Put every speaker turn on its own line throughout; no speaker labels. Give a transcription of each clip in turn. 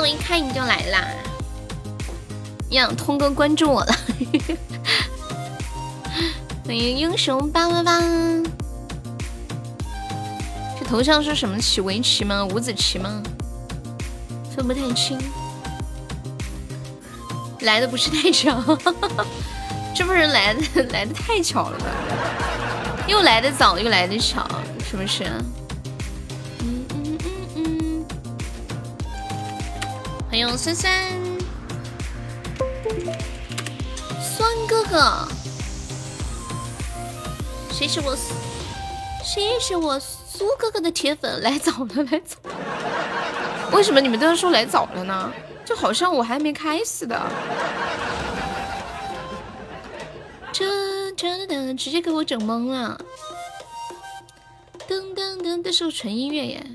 我一看你就来啦！呀通哥关注我了，欢迎英雄八八八。这头像是什么棋？围棋吗？五子棋吗？分不太清。来的不是太巧，这不是来的来的太巧了吧？又来的早，又来的巧，是不是？酸酸，酸哥哥，谁是我？谁是我苏哥哥的铁粉？来早了，来早了。为什么你们都要说来早了呢？就好像我还没开似的。这这的直接给我整懵了。噔噔噔，这是个纯音乐耶。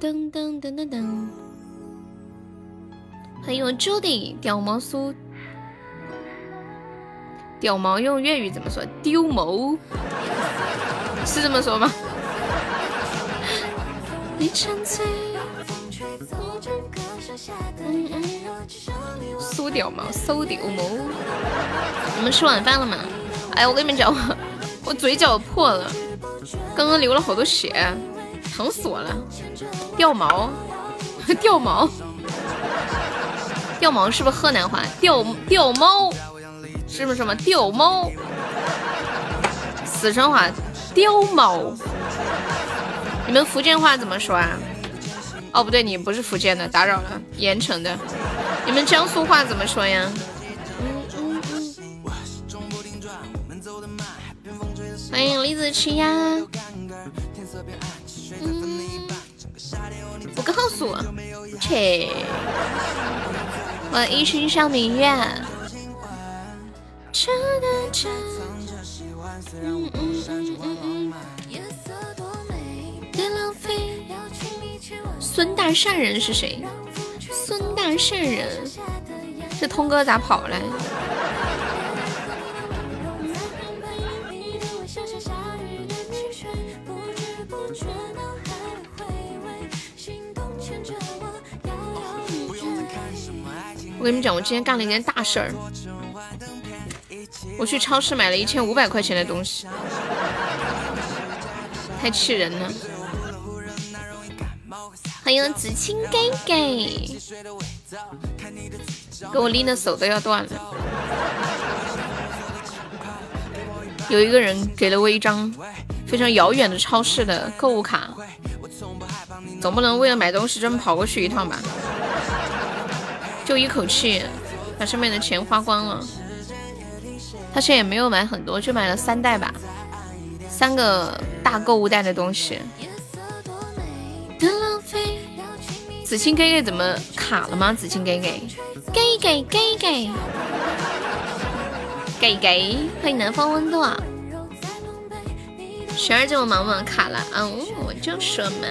噔噔噔噔噔。欢迎我 Judy 屌毛酥。屌毛用粤语怎么说？丢毛。是这么说吗？你沉醉。苏屌毛，苏屌毛。你们吃晚饭了吗？哎，我跟你们讲，我 我嘴角破了，刚刚流了好多血，疼死我了。掉毛，掉毛，掉毛是不是河南话？掉掉猫是不是什么掉猫？四川话掉毛。你们福建话怎么说啊？哦，不对，你不是福建的，打扰了，盐城的。你们江苏话怎么说呀？欢迎李子柒呀。嗯，不告诉我，切。我一群小明月。嗯嗯嗯嗯嗯。孙大善人是谁？孙大善人，这通哥咋跑了？我跟你们讲，我今天干了一件大事儿，我去超市买了一千五百块钱的东西，太气人了。欢迎紫青给给，给我拎的手都要断了。有一个人给了我一张非常遥远的超市的购物卡，总不能为了买东西专门跑过去一趟吧？就一口气把上面的钱花光了。他现在也没有买很多，就买了三袋吧，三个大购物袋的东西。紫青给给怎么卡了吗？紫青给给给给给给给给，欢迎南方温度啊！雪儿这么忙吗？卡了啊！我就说嘛。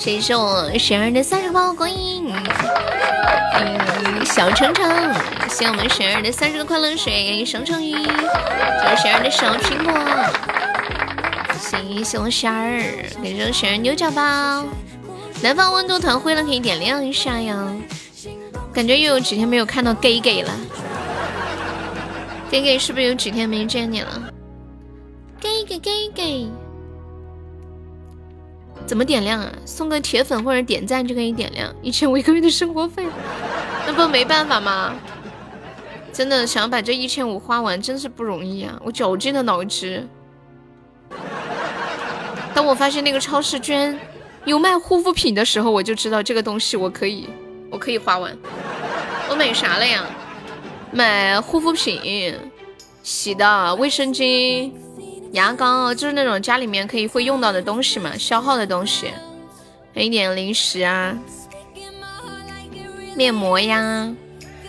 谢谢我雪儿的三十包光阴，嗯，小程程，谢我们雪儿的三十个快乐水，生成鱼，谢雪儿的小苹果。谢谢我仙儿，感谢我仙儿牛角包。南方温度团灰了，可以点亮一下呀。感觉又有几天没有看到 gay gay 了，gay gay 是不是有几天没见你了？gay gay gay gay，怎么点亮啊？送个铁粉或者点赞就可以点亮，一千五一个月的生活费，那不没办法吗？真的想把这一千五花完，真是不容易啊！我绞尽了脑汁。当我发现那个超市居然有卖护肤品的时候，我就知道这个东西我可以，我可以花完。我买啥了呀？买护肤品、洗的卫生巾、牙膏，就是那种家里面可以会用到的东西嘛，消耗的东西。还一点零食啊，面膜呀、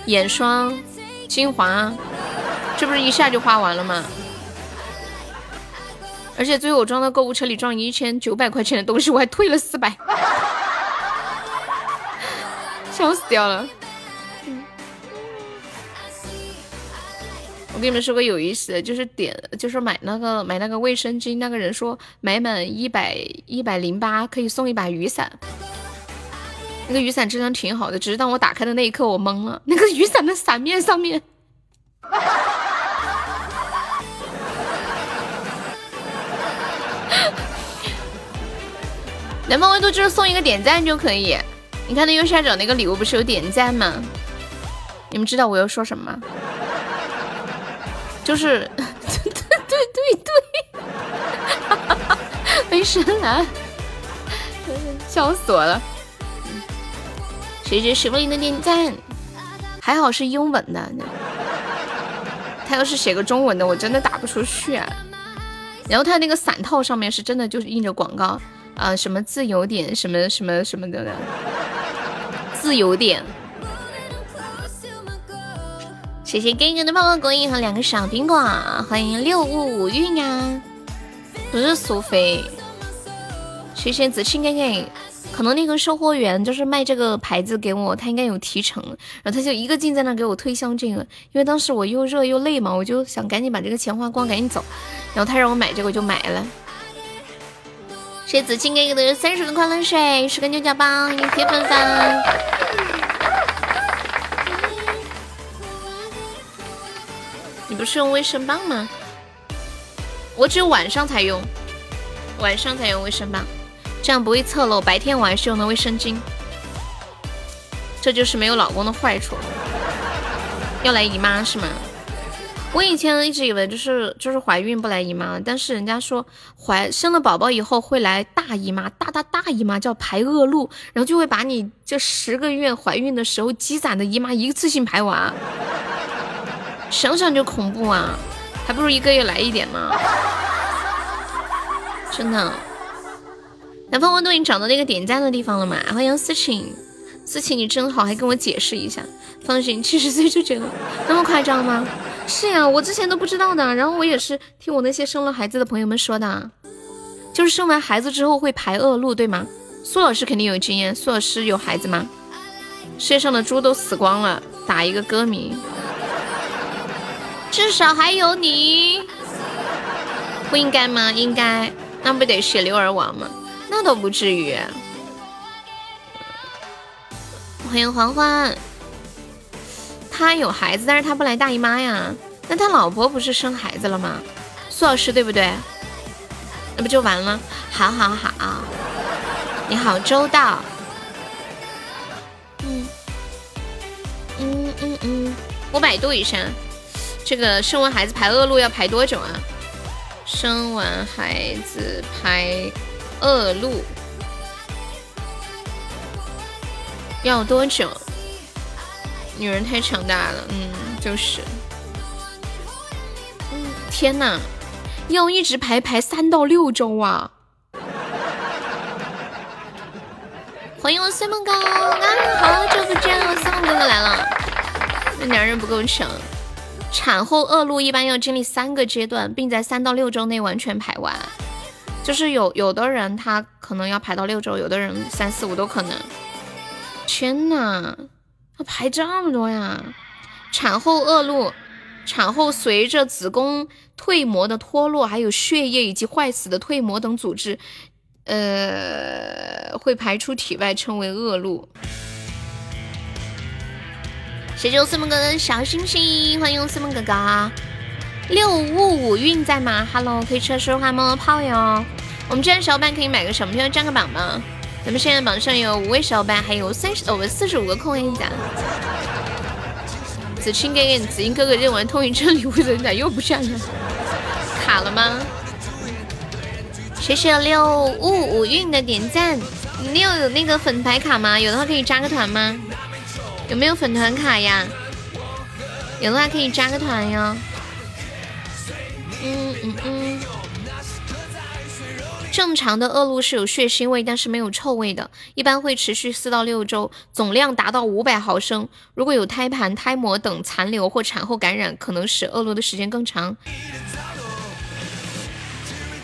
眼霜、精华，这不是一下就花完了吗？而且最后我装到购物车里装一千九百块钱的东西，我还退了四百。笑死掉了。跟你们说个有意思的，就是点就是买那个买那个卫生巾，那个人说买满一百一百零八可以送一把雨伞。那个雨伞质量挺好的，只是当我打开的那一刻，我懵了。那个雨伞的伞面上面，南方温度就是送一个点赞就可以。你看那右下角那个礼物不是有点赞吗？你们知道我要说什么吗？就是，对对对对，没声了，笑死我了。谢谢石柏林的点赞，还好是英文的，他要是写个中文的，我真的打不出去。啊。然后他那个伞套上面是真的就是印着广告，啊，什么自由点，什么什么什么的，自由点。谢谢哥哥的泡泡果饮和两个小苹果，欢迎六五五运啊，不是苏菲。谢谢子清哥哥，可能那个售货员就是卖这个牌子给我，他应该有提成，然后他就一个劲在那给我推销这个，因为当时我又热又累嘛，我就想赶紧把这个钱花光，赶紧走，然后他让我买这个我就买了。谢谢子清哥哥的三十个快乐水，十个牛角包，一个铁粉粉。你不是用卫生棒吗？我只有晚上才用，晚上才用卫生棒，这样不会侧漏。白天我还是用的卫生巾，这就是没有老公的坏处。要来姨妈是吗？我以前一直以为就是就是怀孕不来姨妈，但是人家说怀生了宝宝以后会来大姨妈，大大大姨妈叫排恶露，然后就会把你这十个月怀孕的时候积攒的姨妈一次性排完。想想就恐怖啊，还不如一个月来一点呢。真的，南方温度已经找到那个点赞的地方了吗？欢迎思晴，思晴你真好，还跟我解释一下。放心，七十岁就这个，那么夸张吗？是呀，我之前都不知道的，然后我也是听我那些生了孩子的朋友们说的，就是生完孩子之后会排恶露，对吗？苏老师肯定有经验，苏老师有孩子吗？世界上的猪都死光了，打一个歌名。至少还有你，不应该吗？应该，那不得血流而亡吗？那倒不至于。欢迎欢欢，他有孩子，但是他不来大姨妈呀。那他老婆不是生孩子了吗？苏老师对不对？那不就完了？好好好，你好周到。嗯嗯嗯嗯，我百度一下。这个生完孩子排恶露要排多久啊？生完孩子排恶露要多久？女人太强大了，嗯，就是。嗯，天呐，要一直排排三到六周啊！欢迎我随梦哥，啊，好久不见了，随梦哥哥来了。那男人不够强。产后恶露一般要经历三个阶段，并在三到六周内完全排完。就是有有的人他可能要排到六周，有的人三四五都可能。天呐，要排这么多呀！产后恶露，产后随着子宫蜕膜的脱落，还有血液以及坏死的蜕膜等组织，呃，会排出体外，称为恶露。谢谢我四梦哥哥的小星星，欢迎我四梦哥哥。六五五运在吗？Hello，可以出来说话冒泡哟。我们这边小伙伴可以买个小门票占个榜吗？咱们现在榜上有五位小伙伴，还有三十哦不四十五个空位子。子清哥哥，子英哥哥认完通行证礼物的咋又不占了？卡了吗？谢谢六五五运的点赞。你有那个粉牌卡吗？有的话可以加个团吗？有没有粉团卡呀？有的话可以加个团哟。嗯嗯嗯。正常的恶露是有血腥味，但是没有臭味的，一般会持续四到六周，总量达到五百毫升。如果有胎盘、胎膜等残留或产后感染，可能使恶露的时间更长。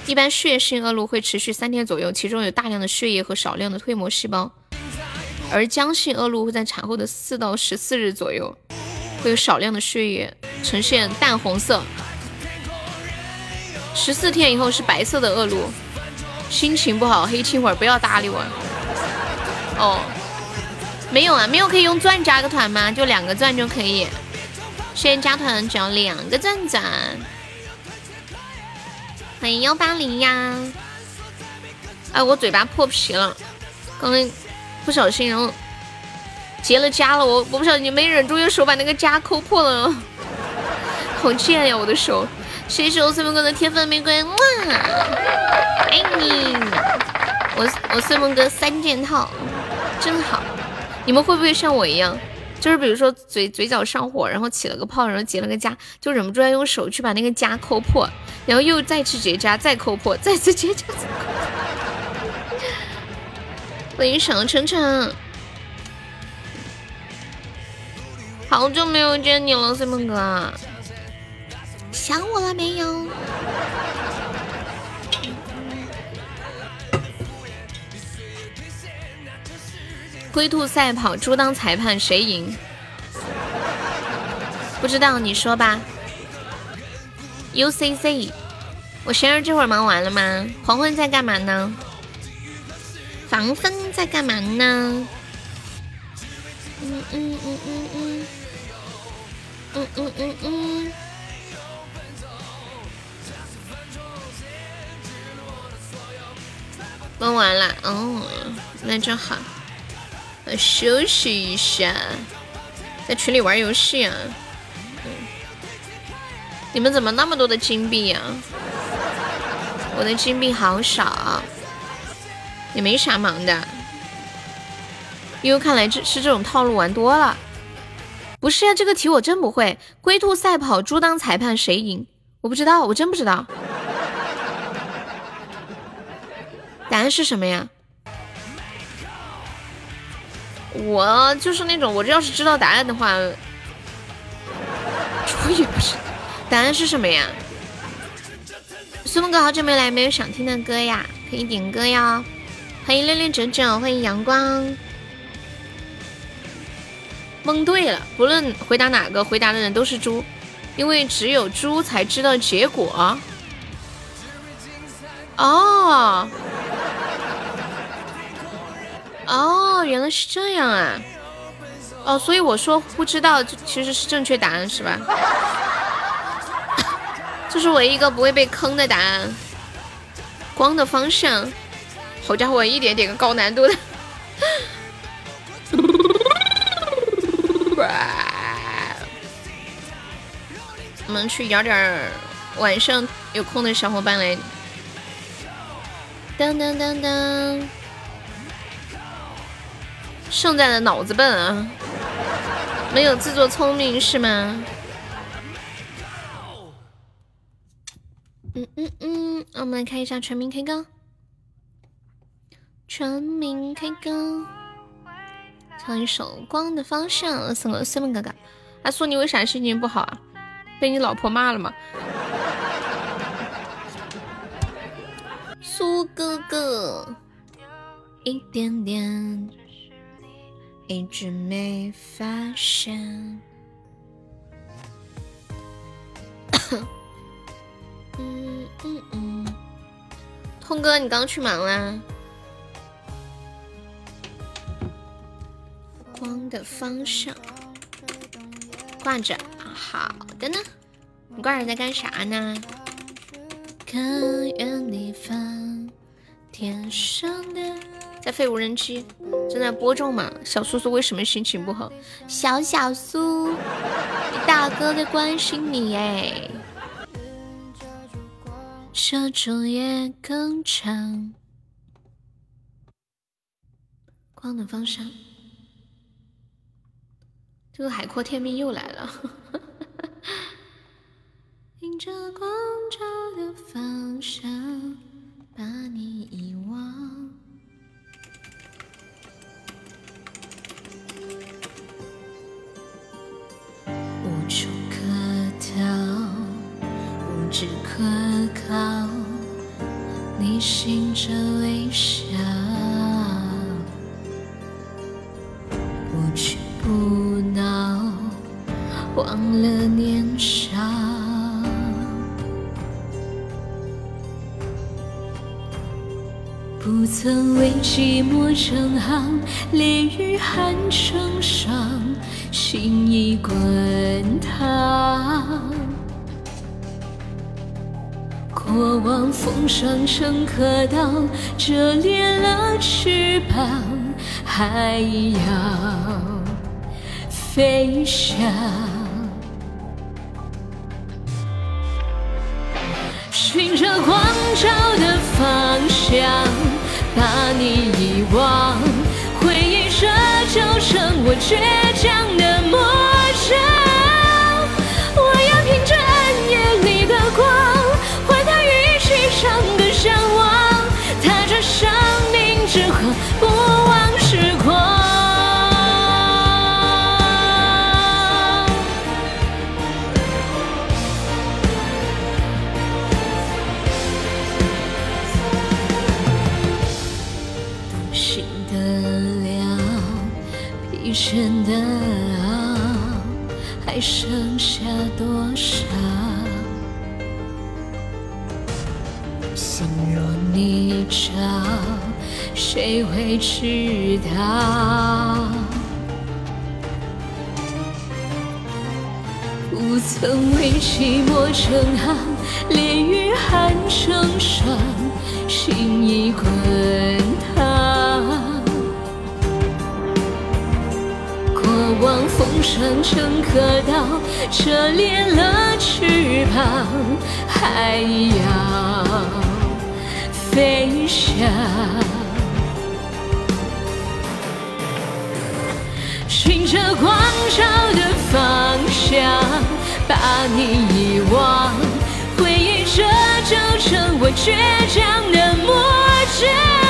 一般血性恶露会持续三天左右，其中有大量的血液和少量的蜕膜细胞。而姜性恶露会在产后的四到十四日左右，会有少量的血液呈现淡红色，十四天以后是白色的恶露。心情不好黑青会儿不要搭理我。哦，没有啊，没有可以用钻加个团吗？就两个钻就可以。现在加团只要两个钻钻。欢迎幺八零呀！哎，我嘴巴破皮了，刚刚不小心，然后结了痂了，我我不小心没忍住，用手把那个痂抠破了，好贱呀！我的手，谢谢我碎梦哥的天粉玫瑰，哇，爱你！我我碎梦哥三件套，真好。你们会不会像我一样，就是比如说嘴嘴角上火，然后起了个泡，然后结了个痂，就忍不住要用手去把那个痂抠破，然后又再去结痂，再抠破，再次结痂。再抠破欢迎小程程，好久没有见你了，随梦哥，想我了没有？龟兔赛跑，猪当裁判，谁赢？不知道，你说吧。UCC，我生日这会儿忙完了吗？黄昏在干嘛呢？防风在干嘛呢？嗯嗯嗯嗯嗯，嗯嗯嗯嗯，问完了，哦，那就好，我休息一下，在群里玩游戏啊。嗯你们怎么那么多的金币呀？我的金币好少。也没啥忙的，因为看来这是这种套路玩多了。不是啊，这个题我真不会。龟兔赛跑，猪当裁判，谁赢？我不知道，我真不知道。答案是什么呀？我就是那种，我这要是知道答案的话，我也不是。答案是什么呀？苏梦哥好久没来，没有想听的歌呀？可以点歌呀。欢迎六六九九，欢迎阳光。蒙对了，不论回答哪个，回答的人都是猪，因为只有猪才知道结果。哦，哦，原来是这样啊！哦，所以我说不知道，其实是正确答案，是吧？这是唯一一个不会被坑的答案。光的方向。好家伙，一点点个高难度的，我们去摇点儿，晚上有空的小伙伴来。当当当当，胜在了脑子笨啊，没有自作聪明是吗？嗯嗯嗯，我们来看一下全民 K 歌。全民 K 歌，唱一首《光的方向》，送给思梦哥哥。阿苏，你为啥心情不好啊？被你老婆骂了吗？苏哥哥，一点点，一直没发现。嗯嗯嗯，通哥，你刚去忙啦？光的方向挂着，好的呢。你挂着在干啥呢？看远地方，天上的，在飞无人机，正在播种嘛。小苏苏为什么心情不好？小小苏，你大哥在关心你哎。遮住夜更长，光的方向。这个海阔天命又来了。迎着光照的方向，把你遗忘。无处可逃，无枝可靠，你醒着微笑。不恼，忘了年少。不曾为寂寞成行，烈日寒成霜，心已滚烫。过往风霜成刻刀，折裂了翅膀，还要飞翔。循着光照的方向，把你遗忘，回忆着就成我倔强心的了，疲倦的熬，还剩下多少？心若你找，谁会知道？不曾为寂寞成行，烈雨寒成霜，心已滚风霜成刻刀，折裂了翅膀，还要。飞翔，循着光照的方向，把你遗忘，回忆着就成我倔强的模样。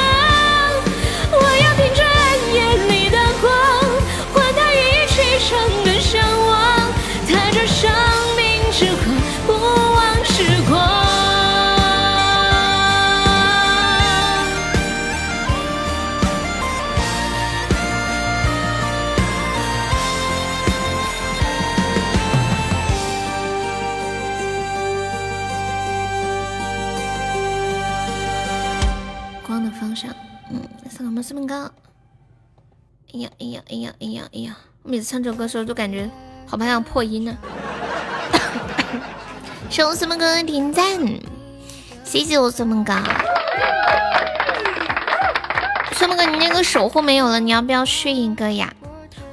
哎呀哎呀哎呀哎呀哎呀！我每次唱这首歌的时候都感觉好怕要破音呢。谢我什么哥点赞，谢谢我孙梦哥。孙梦哥，你那个守护没有了，你要不要续一个呀？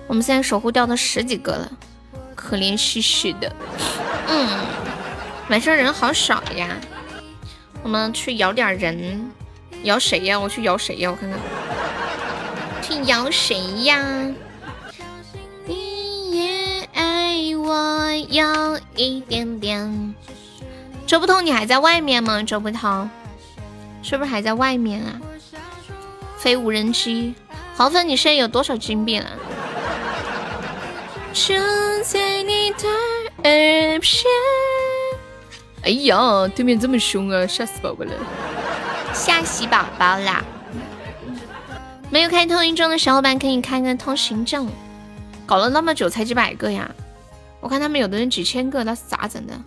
我们现在守护掉了十几个了，可怜兮兮的。嗯，晚上人好少呀，我们去摇点人。摇谁呀？我去摇谁呀？我看看，去摇谁呀？你也爱我有一点点。周不通，你还在外面吗？周不通，是不是还在外面啊？飞无人机，黄粉，你现在有多少金币了？就在你的耳边。哎呀，对面这么凶啊，吓死宝宝了。吓死宝宝啦！没有开通行证的小伙伴可以开个通行证。搞了那么久才几百个呀？我看他们有的人几千个，那是咋整的？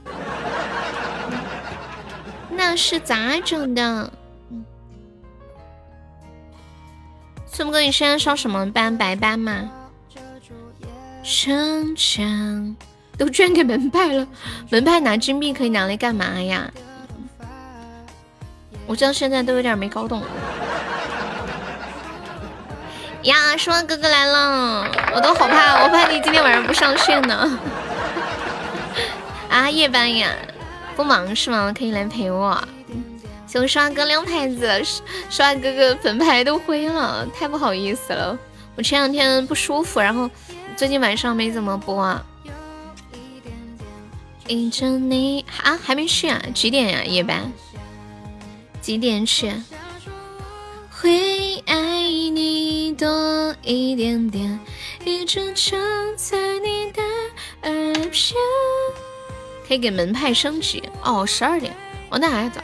那是咋整的？村哥，你现在上什么班？白班吗？成长都捐给门派了，门派拿金币可以拿来干嘛呀？我到现在都有点没搞懂。呀，说哥哥来了，我都好怕，我怕你今天晚上不上线呢。啊，夜班呀，不忙是吗？可以来陪我。谢刷哥亮牌子，刷哥哥粉牌都灰了，太不好意思了。我前两天不舒服，然后最近晚上没怎么播。迎着你啊，还没去啊？几点呀？夜班？几点去？会爱你多一点点，一直唱在你的耳边。可以给门派升级哦，十二点哦，那还早。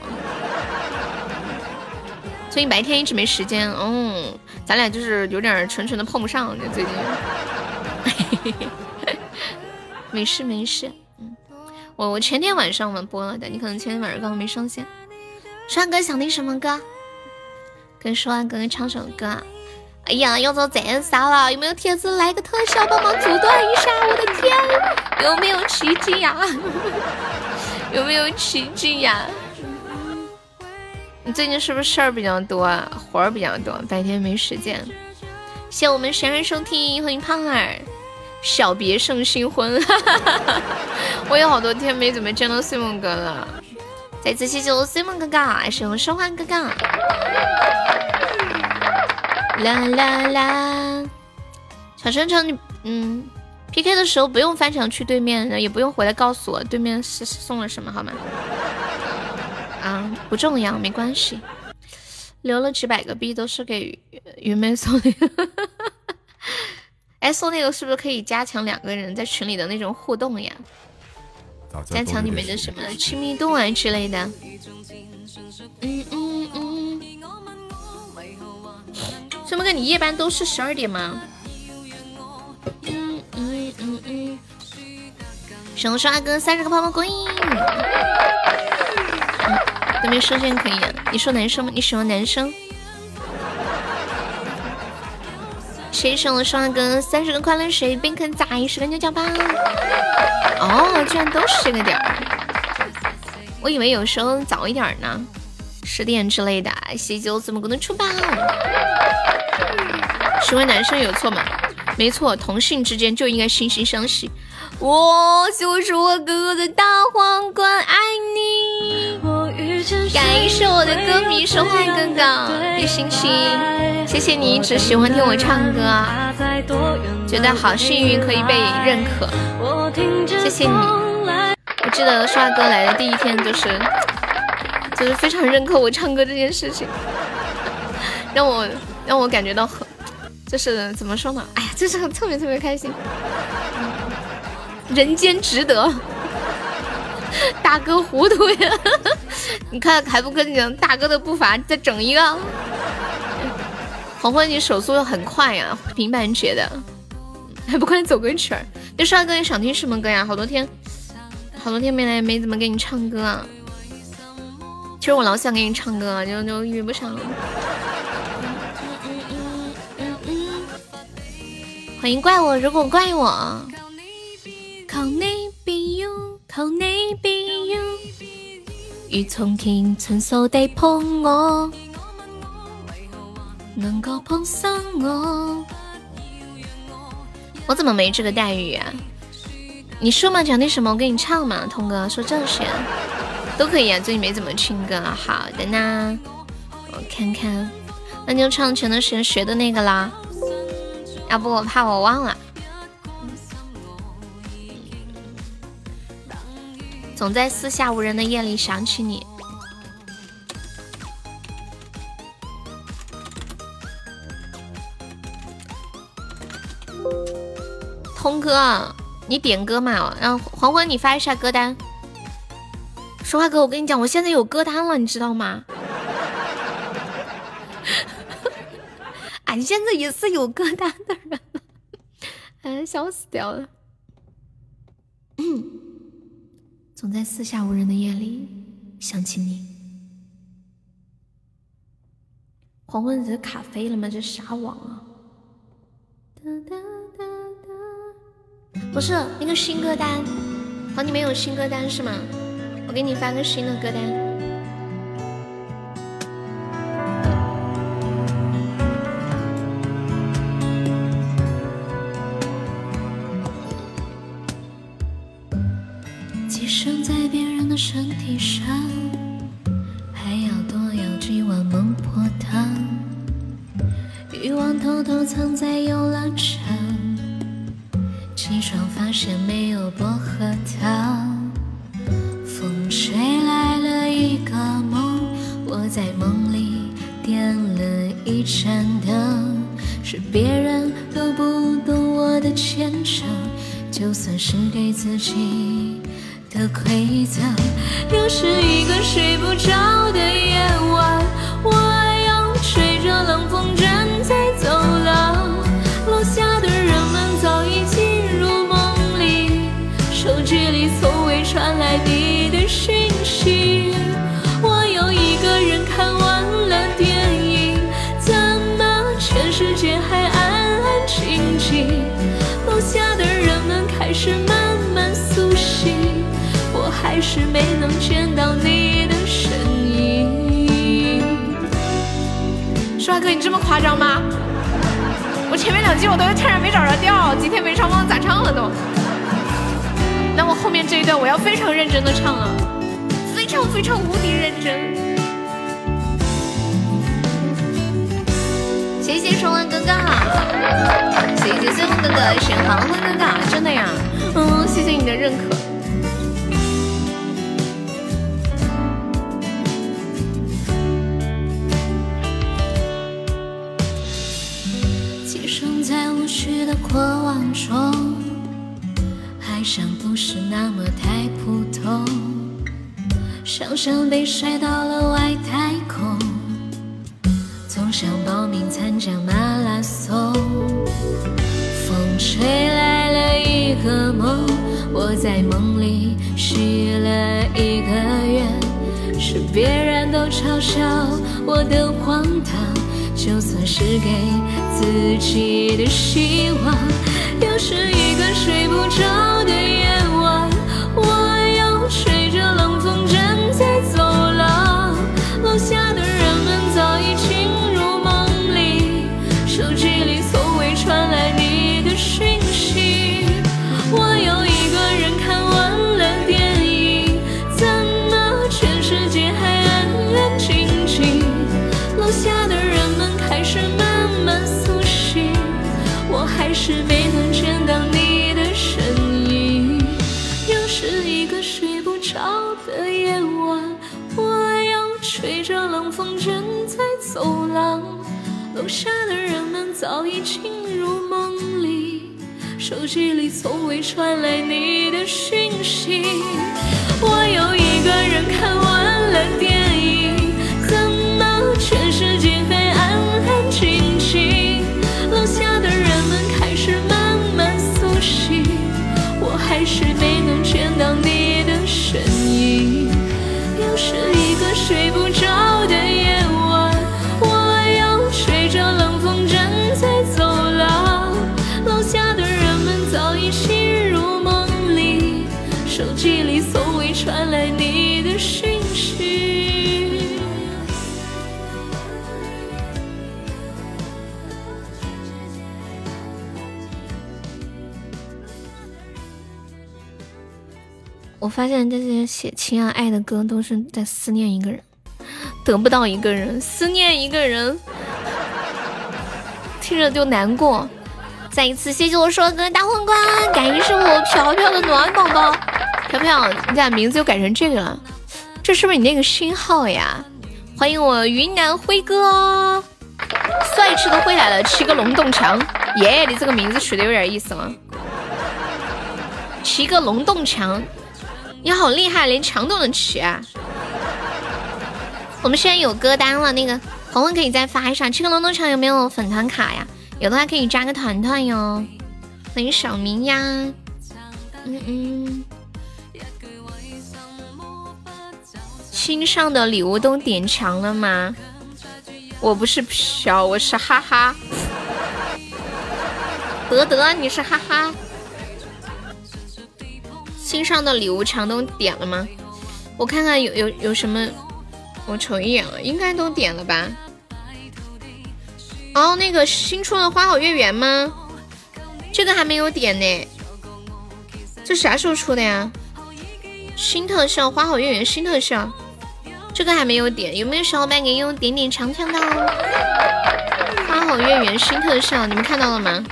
最近白天一直没时间，嗯，咱俩就是有点纯纯的碰不上，这最近。没事没事，嗯，我我前天晚上我们播了的，你可能前天晚上刚刚没上线。川哥想听什么歌？跟说完哥哥唱首歌。哎呀，要遭斩杀了！有没有铁子来个特效帮忙阻断一下？我的天，有没有奇迹呀？有没有奇迹呀？你最近是不是事儿比较多啊？活儿比较多，白天没时间。谢我们神人收听，欢迎胖儿，小别胜新婚。我有好多天没怎么见到睡梦哥了。再次谢谢我睡梦哥哥，还是我说话哥哥。啦啦啦！小晨晨，你嗯，PK 的时候不用翻墙去对面，也不用回来告诉我对面是送了什么，好吗？啊，不重要，没关系。留了几百个币都是给云妹送的。哎，送那个是不是可以加强两个人在群里的那种互动呀？加强你们的什么亲密度啊之类的？嗯嗯嗯。什么哥，你夜班都是十二点吗？嗯嗯嗯嗯。熊刷哥三十个泡泡龟。对面射线可以，你说男生吗？你喜欢男生？谁送了刷哥三十个快乐水？边坑仔十个牛角棒。哦，居然都是这个点儿，我以为有时候早一点呢，十点之类的。谢谢我怎么可能出宝？喜欢男生有错吗？没错，同性之间就应该惺惺相惜。我就是我哥哥的大皇冠，爱你。感谢我的歌迷说话哥哥的心心，谢谢你一直喜欢听我唱歌，觉得好幸运可以被认可，谢谢你。我记得帅哥来的第一天就是，就是非常认可我唱歌这件事情，让我让我感觉到很，就是怎么说呢？哎呀，就是特别特别开心。人间值得，大哥糊涂呀！你看还不跟你，大哥的步伐再整一个。黄昏，你手速很快呀，平板截的，还不快走个曲儿？那帅哥，你想听什么歌呀？好多天，好多天没来，没怎么给你唱歌啊。其实我老想给你唱歌，就就遇不上了。欢迎怪我，如果怪我。靠你庇佑，靠你庇佑，如从前亲手地碰我，能够碰上我。我怎么没这个待遇啊？你说嘛，讲点什么，我给你唱嘛。童哥说这些都可以啊，最近没怎么听歌。好的呢，我看看，那就唱前段时间学的那个啦。要不我怕我忘了。总在四下无人的夜里想起你，通哥，你点歌嘛？让黄昏你发一下歌单。说话哥，我跟你讲，我现在有歌单了，你知道吗？俺现在也是有歌单的人了，哎，笑死掉了。总在四下无人的夜里想起你。黄昏这卡飞了吗？这啥网啊？不是那个新歌单，好，你没有新歌单是吗？我给你发个新的歌单。身体上还要多有几碗孟婆汤，欲望偷偷藏在游乐场，起床发现没有薄荷糖。风吹来了一个梦，我在梦里点了一盏灯，是别人都不懂我的虔诚，就算是给自己。的馈赠，又是一个睡不着夸张吗？我前面两句我都差点没找着调，今天没唱忘咋唱了都。那我后面这一段我要非常认真的唱啊，非常非常无敌认真。谢谢双万哥哥，谢谢随风哥哥，谢谢航辉哥哥，真的呀，嗯，谢谢你的认可。中。爱上不是那么太普通，想象被甩到了外太空，总想报名参加马拉松。风吹来了一个梦，我在梦里许了一个愿，是别人都嘲笑我的荒唐，就算是给自己的希望。是一个睡不着的早已进入梦里，手机里从未传来你的讯息，我又一个人看完了电影我发现这些写情啊爱的歌都是在思念一个人，得不到一个人，思念一个人，听着就难过。再一次谢谢我说哥大皇冠，感谢我飘飘的暖宝宝，飘飘，你咋名字又改成这个了？这是不是你那个新号呀？欢迎我云南辉哥，帅气的辉来了，七个龙洞墙，耶！你这个名字取的有点意思了，七个龙洞墙。你好厉害，连墙都能骑啊！我们现在有歌单了，那个红红可以再发一下。这个龙洞墙有没有粉团卡呀？有的话可以加个团团哟。欢迎小明呀，嗯嗯。新上的礼物都点墙了吗？我不是飘，我是哈哈。德德，你是哈哈。新上的礼物墙都点了吗？我看看有有有什么，我瞅一眼啊，应该都点了吧。哦，那个新出的花好月圆吗？这个还没有点呢。这啥时候出的呀？新特效花好月圆新特效，这个还没有点，有没有小伙伴给我点点长枪的？花好月圆新特效，你们看到了吗？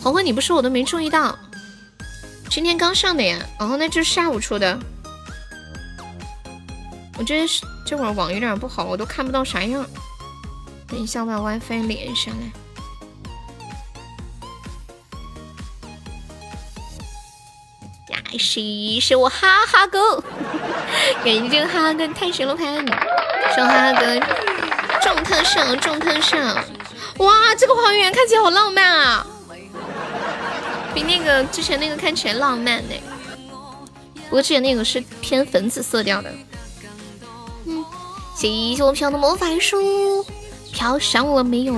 红红，你不说我都没注意到。今天刚上的呀，哦，那就是下午出的。我这这会儿网有点不好，我都看不到啥样。等一下，我把 WiFi 连上来。呀，是是我哈哈哥，感谢这个哈哈哥太神了，拍你，小哈哈哥重特上，重特上，哇，这个还原看起来好浪漫啊！比那个之前那个看起来浪漫呢，不过之前那个是偏粉紫色调的。嗯，谢谢我飘的魔法书，飘想我没有？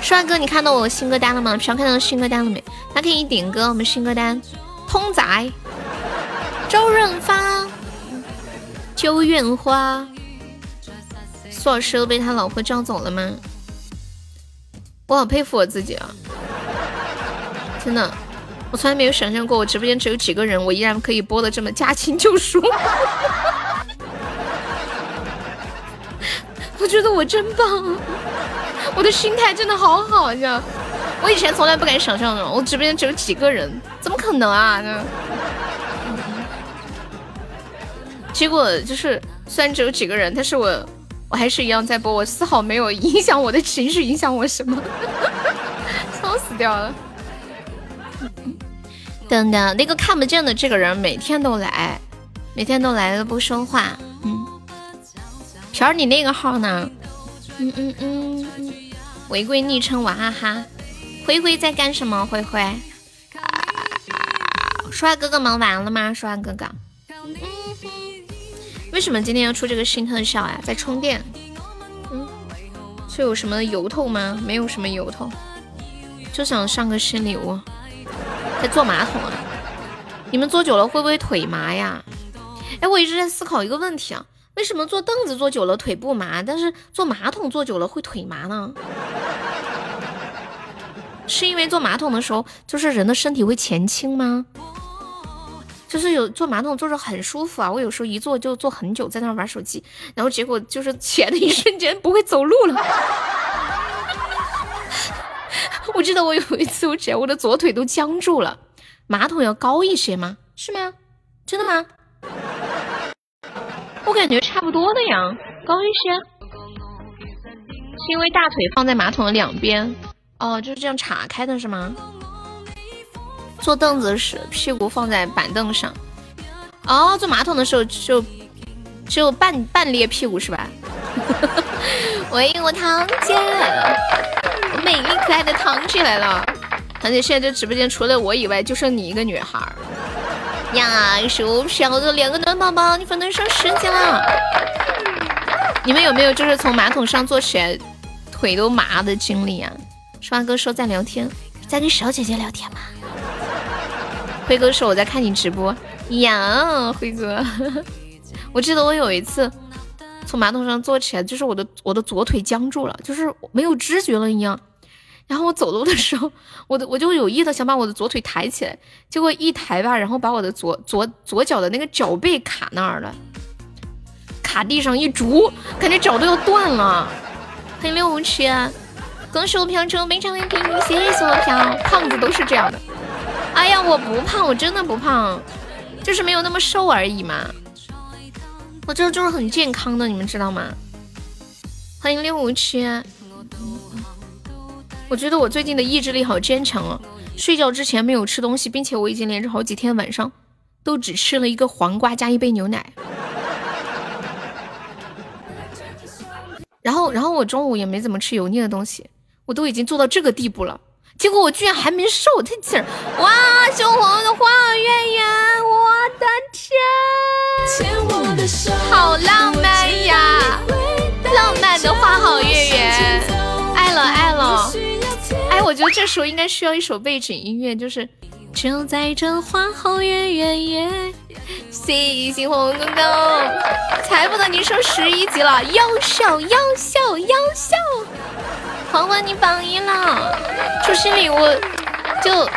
帅哥，你看到我新歌单了吗？飘看到新歌单了没？他可以点歌，我们新歌单通仔、周润发、九月花、苏老师被他老婆叫走了吗？我好佩服我自己啊！真的，我从来没有想象过我直播间只有几个人，我依然可以播的这么驾轻就熟。我觉得我真棒，我的心态真的好好呀！我以前从来不敢想象的，我直播间只有几个人，怎么可能啊？那结果就是，虽然只有几个人，但是我我还是一样在播，我丝毫没有影响我的情绪，影响我什么？笑死掉了！等等，那个看不见的这个人每天都来，每天都来了不说话。嗯，瓢儿，你那个号呢？嗯嗯嗯嗯，违规昵称娃哈哈。灰灰在干什么？灰灰，说话哥哥忙完了吗？舒华哥哥，为什么今天要出这个新特效呀？在充电，嗯，是有什么由头吗？没有什么由头，就想上个新礼物。在坐马桶啊？你们坐久了会不会腿麻呀？哎，我一直在思考一个问题啊，为什么坐凳子坐久了腿不麻，但是坐马桶坐久了会腿麻呢？是因为坐马桶的时候，就是人的身体会前倾吗？就是有坐马桶坐着很舒服啊，我有时候一坐就坐很久，在那玩手机，然后结果就是起来的一瞬间不会走路了。我记得我有一次我起来，我的左腿都僵住了。马桶要高一些吗？是吗？真的吗？我感觉差不多的呀，高一些，是因为大腿放在马桶的两边。哦，就是这样岔开的是吗？坐凳子时屁股放在板凳上。哦，坐马桶的时候就只有半半裂屁股是吧？喂，我堂姐来了，我美丽可爱的堂姐来了。堂姐现在这直播间除了我以外就剩你一个女孩儿呀！薯飘的两个暖宝宝，你粉能上十级了。你们有没有就是从马桶上坐起来腿都麻的经历啊？双哥说在聊天，在跟小姐姐聊天吗？辉哥说我在看你直播呀，辉哥，我记得我有一次从马桶上坐起来，就是我的我的左腿僵住了，就是没有知觉了一样。然后我走路的时候，我的我就有意的想把我的左腿抬起来，结果一抬吧，然后把我的左左左脚的那个脚背卡那儿了，卡地上一拄，感觉脚都要断了。欢迎六五七。恭喜我飘车非常的平，谢谢我飘，胖子都是这样的。哎呀，我不胖，我真的不胖，就是没有那么瘦而已嘛。我这就是很健康的，你们知道吗？欢迎六五七。我觉得我最近的意志力好坚强啊！睡觉之前没有吃东西，并且我已经连着好几天晚上都只吃了一个黄瓜加一杯牛奶。然后，然后我中午也没怎么吃油腻的东西。我都已经做到这个地步了，结果我居然还没瘦，太气人！哇，小黄的花好月圆，的天，好浪漫呀！浪漫的花好月圆，爱了爱了！哎，我觉得这时候应该需要一首背景音乐，就是就在这花好月圆夜，星星红彤彤。才不等你升十一级了，优秀优秀优秀！欢欢，你榜一了！出新礼物就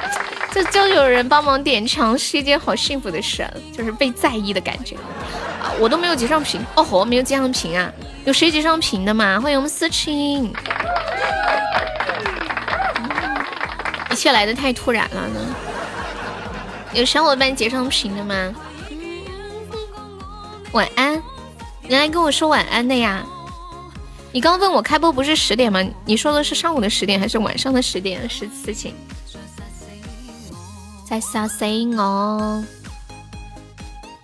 就就有人帮忙点墙，是一件好幸福的事，就是被在意的感觉啊！我都没有截上屏，哦吼，没有截上屏啊！有谁截上屏的吗？欢迎我们思清，一切来的太突然了呢。有小伙伴截上屏的吗？晚安，你来跟我说晚安的呀？你刚问我开播不是十点吗？你说的是上午的十点还是晚上的十点？是事在杀谁我？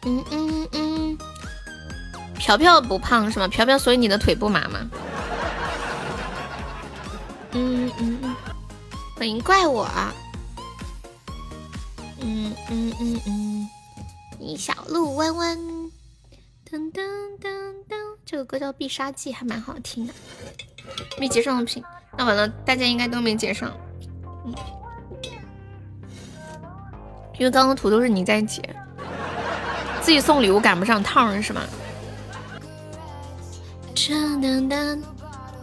嗯嗯嗯。飘飘不胖是吗？飘飘，所以你的腿不麻吗？嗯嗯嗯。欢迎怪我。嗯嗯嗯嗯。一小路弯弯。噔噔噔噔。这个歌叫《必杀技》，还蛮好听的。没结上的屏，那完了，大家应该都没结上。嗯，因为刚刚图都是你在截，自己送礼物赶不上趟是吗？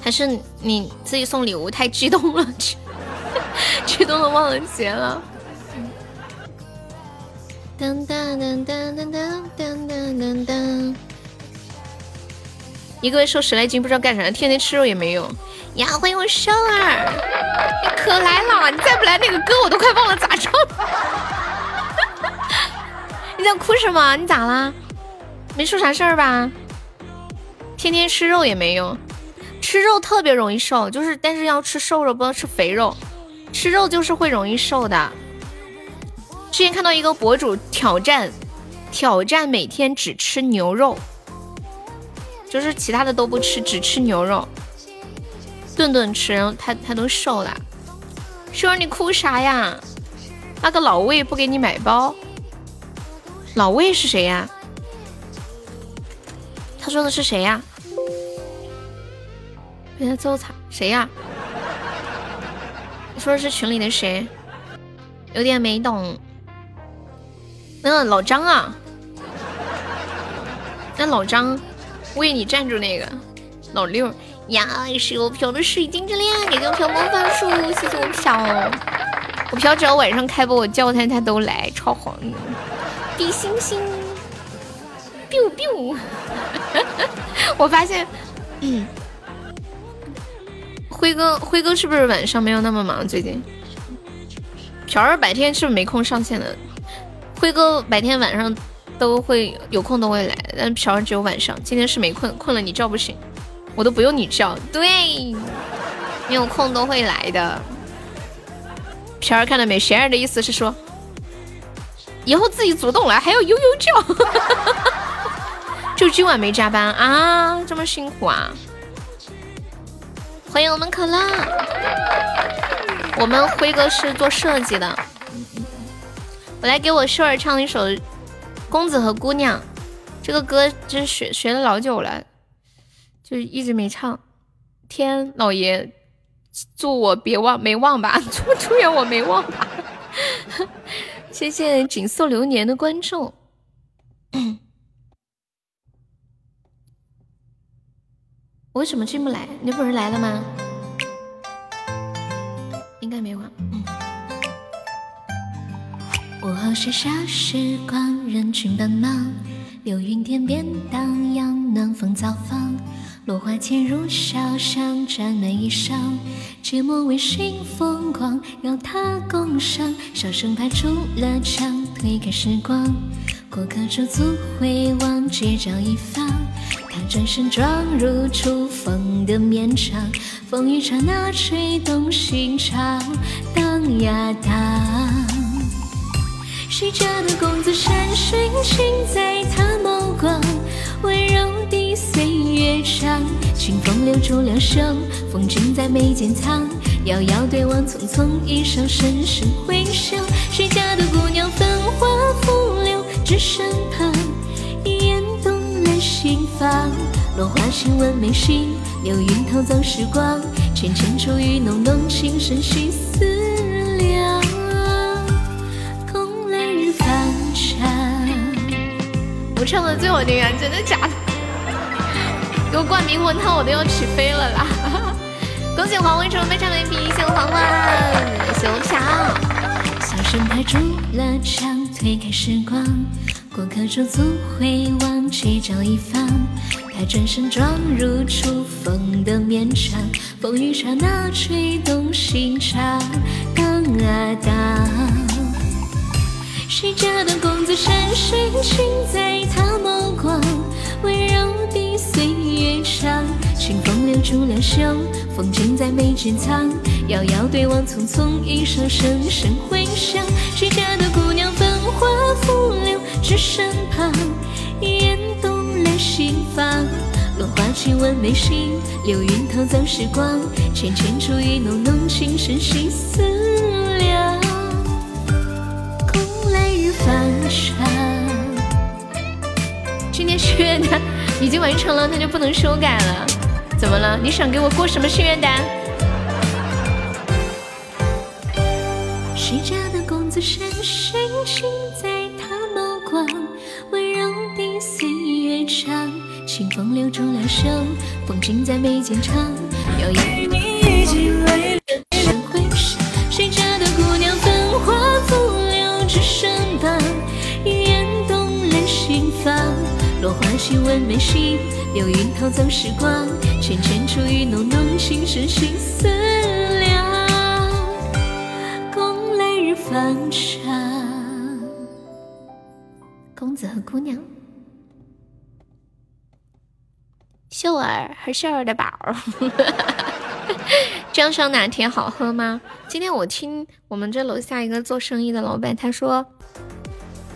还是你自己送礼物太激动了，激动的忘了结了。噔噔噔噔噔噔噔噔噔。一个月瘦十来斤，不知道干啥，天天吃肉也没用。呀，欢迎我瘦儿，你可来了！你再不来，那个歌我都快忘了咋唱。在哭什么？你咋啦？没出啥事儿吧？天天吃肉也没用，吃肉特别容易瘦，就是但是要吃瘦肉，不能吃肥肉。吃肉就是会容易瘦的。之前看到一个博主挑战，挑战每天只吃牛肉。就是其他的都不吃，只吃牛肉，顿顿吃，然后他他都瘦了。秀儿，你哭啥呀？那个老魏不给你买包？老魏是谁呀？他说的是谁呀？被他揍惨，谁呀？说的是群里的谁？有点没懂。那老张啊？那老张。为你站住那个老六呀！是我飘的水晶之恋，给我飘魔法树，谢谢我飘。我飘只要晚上开播，我叫他他都来，超黄。比星星，biu biu。我发现，嗯，辉哥，辉哥是不是晚上没有那么忙？最近，朴儿白天是不是没空上线的？辉哥白天晚上。都会有空都会来，但朴儿只有晚上。今天是没困，困了你叫不醒，我都不用你叫。对，你有空都会来的。飘儿看到没？贤儿的意思是说，以后自己主动来，还要悠悠叫。就今晚没加班啊？这么辛苦啊？欢迎我们可乐，我们辉哥是做设计的。我来给我秀儿唱一首。公子和姑娘，这个歌就是学学了老久了，就一直没唱。天老爷，祝我别忘没忘吧，祝祝愿我没忘吧。谢谢锦绣流年的关注。我为什么进不来？你不是来了吗？应该没忘。午后写下时光，人群奔忙，流云天边荡漾，暖风造访，落花渐入小巷，沾满衣裳，芥末微醺风光，邀他共赏，笑声拍出了墙，推开时光，过客驻足回望，街角一方，他转身撞入初风的绵长，风雨刹那吹动心潮，荡呀荡。谁家的公子山水情在他眸光，温柔的岁月长，清风留住了手，风景在眉间藏，遥遥对望，匆匆一生，深深回响。谁家的姑娘繁华风流至身旁，一眼动了心房，落花轻吻眉心，流云偷走时光，浅浅初雨浓浓，情深细思。我唱的最好听啊！真的假的？给我灌迷魂汤，我都要起飞了啦！恭喜黄文成非常没皮，谢谢黄文，谢谢我飘。笑声拍住了墙，推开时光，过客驻足回望，街角一方。他转身撞入初风的绵长，风雨刹那吹动心肠，当啊当。谁家的公子山水情在他眸光，温柔的岁月长，清风留住了胸，风景在眉间藏，遥遥对望，匆匆一生，声声回响。谁家的姑娘繁华风流至身旁，一眼动了心房，落花亲吻眉心，流云偷走时光，浅浅初雨浓浓，情深细思。今天心愿单已经完成了，那就不能修改了。怎么了？你想给我过什么心愿单？谁家的公子山水情在他眸光，温柔的岁月长。清风留住了手，风景在眉间唱。你已经为人问眉心，流云偷走时光，浅浅处雨浓浓，情深心思量。共来日方长。公子和姑娘。秀儿和秀儿的宝，江上拿铁好喝吗？今天我听我们这楼下一个做生意的老板，他说，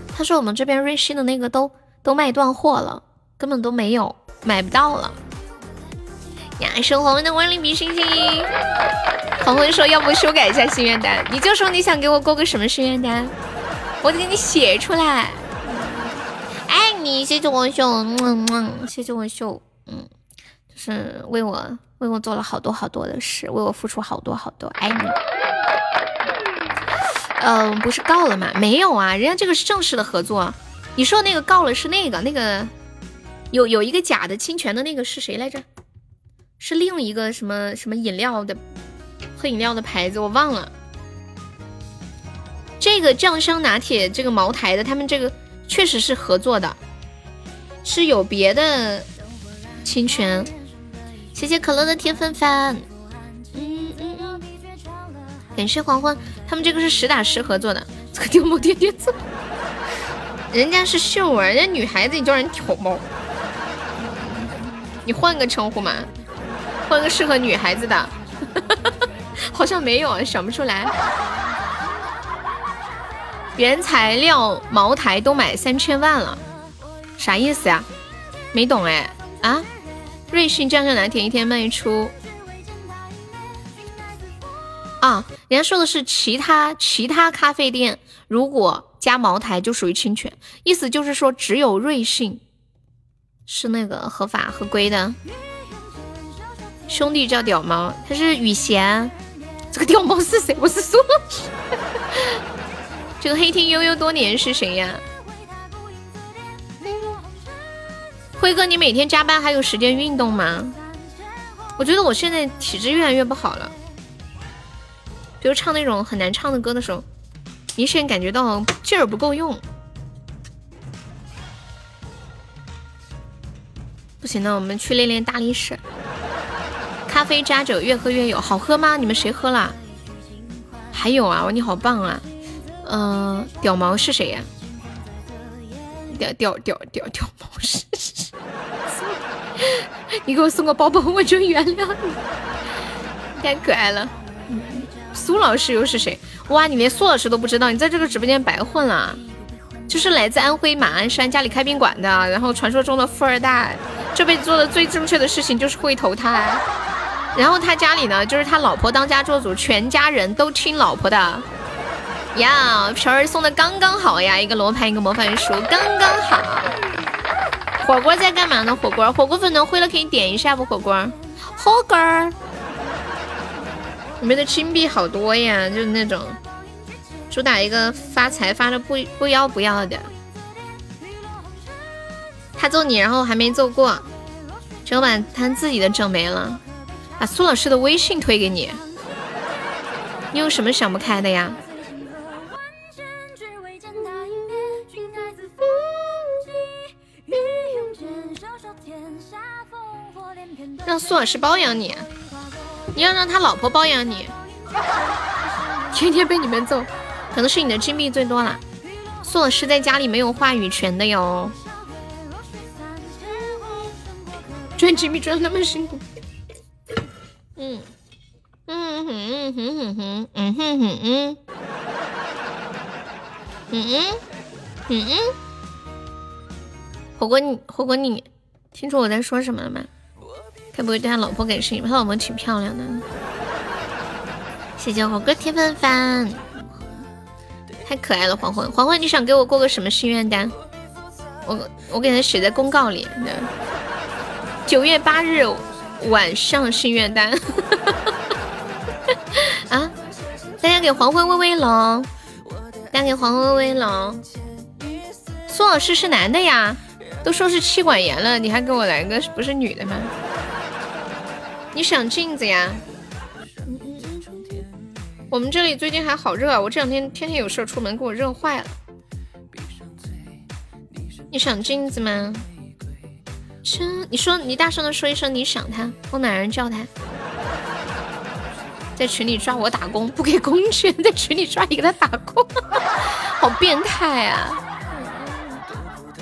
他说我们这边瑞幸的那个都都卖断货了，根本都没有，买不到了。呀，生黄昏的万里比星星，黄昏说要不修改一下心愿单，你就说你想给我过个什么心愿单，我得给你写出来。爱你，谢谢我秀，嗯嗯，谢谢我秀。嗯，就是为我为我做了好多好多的事，为我付出好多好多，爱你。嗯，不是告了吗？没有啊，人家这个是正式的合作。你说那个告了是那个那个有有一个假的侵权的那个是谁来着？是另一个什么什么饮料的喝饮料的牌子，我忘了。这个酱香拿铁，这个茅台的，他们这个确实是合作的，是有别的。侵权，谢谢可乐的铁粉粉，嗯嗯嗯，感谢黄昏，他们这个是实打实合作的，这个丢猫天天做，人家是秀儿，人家女孩子你叫人挑猫，你换个称呼嘛，换个适合女孩子的，好像没有，想不出来，原材料茅台都买三千万了，啥意思呀？没懂哎，啊？瑞幸酱香拿铁一天卖出啊！人家说的是其他其他咖啡店如果加茅台就属于侵权，意思就是说只有瑞幸是那个合法合规的。兄弟叫屌毛，他是雨贤。这个屌毛是谁？我是说。这个黑听悠悠多年是谁呀？辉哥，你每天加班还有时间运动吗？我觉得我现在体质越来越不好了。比如唱那种很难唱的歌的时候，明显感觉到劲儿不够用。行，那我们去练练大力士。咖啡加酒，越喝越有，好喝吗？你们谁喝了？还有啊，你好棒啊！嗯，屌毛是谁呀？屌屌屌屌屌毛是谁？你给我送个包包，我就原谅你。太可爱了。苏老师又是谁？哇，你连苏老师都不知道，你在这个直播间白混了。就是来自安徽马鞍山，家里开宾馆的，然后传说中的富二代，这辈子做的最正确的事情就是会投胎。然后他家里呢，就是他老婆当家做主，全家人都听老婆的。呀，皮儿送的刚刚好呀，一个罗盘，一个魔法书，刚刚好。火锅在干嘛呢？火锅，火锅粉能会了可以点一下不？火锅，火锅儿，里面的金币好多呀，就是那种主打一个发财，发的不不要不要的。他揍你，然后还没揍过，整把他自己的整没了，把苏老师的微信推给你，你有什么想不开的呀？让苏老师包养你，你要让他老婆包养你，天天被你们揍，可能是你的金币最多了。苏老师在家里没有话语权的哟，赚金币赚那么辛苦，嗯嗯哼嗯哼哼哼嗯哼哼嗯嗯嗯嗯嗯，火锅你火锅你听出我在说什么了吗？该不会对他老婆感兴趣？他老婆挺漂亮的。谢谢火锅铁粉粉，太可爱了。黄昏，黄昏，你想给我过个什么心愿单？我我给他写在公告里。九月八日晚上心愿单。啊！大家给黄昏威威龙，大家给黄昏威威龙。苏老师是男的呀？都说是气管炎了，你还给我来个不是女的吗？你想镜子呀？我们这里最近还好热啊，我这两天天天有事出门，给我热坏了。你想镜子吗？你说你大声的说一声你想他，我哪人叫他？在群里抓我打工，不给工钱，在群里抓你给他打工，好变态啊！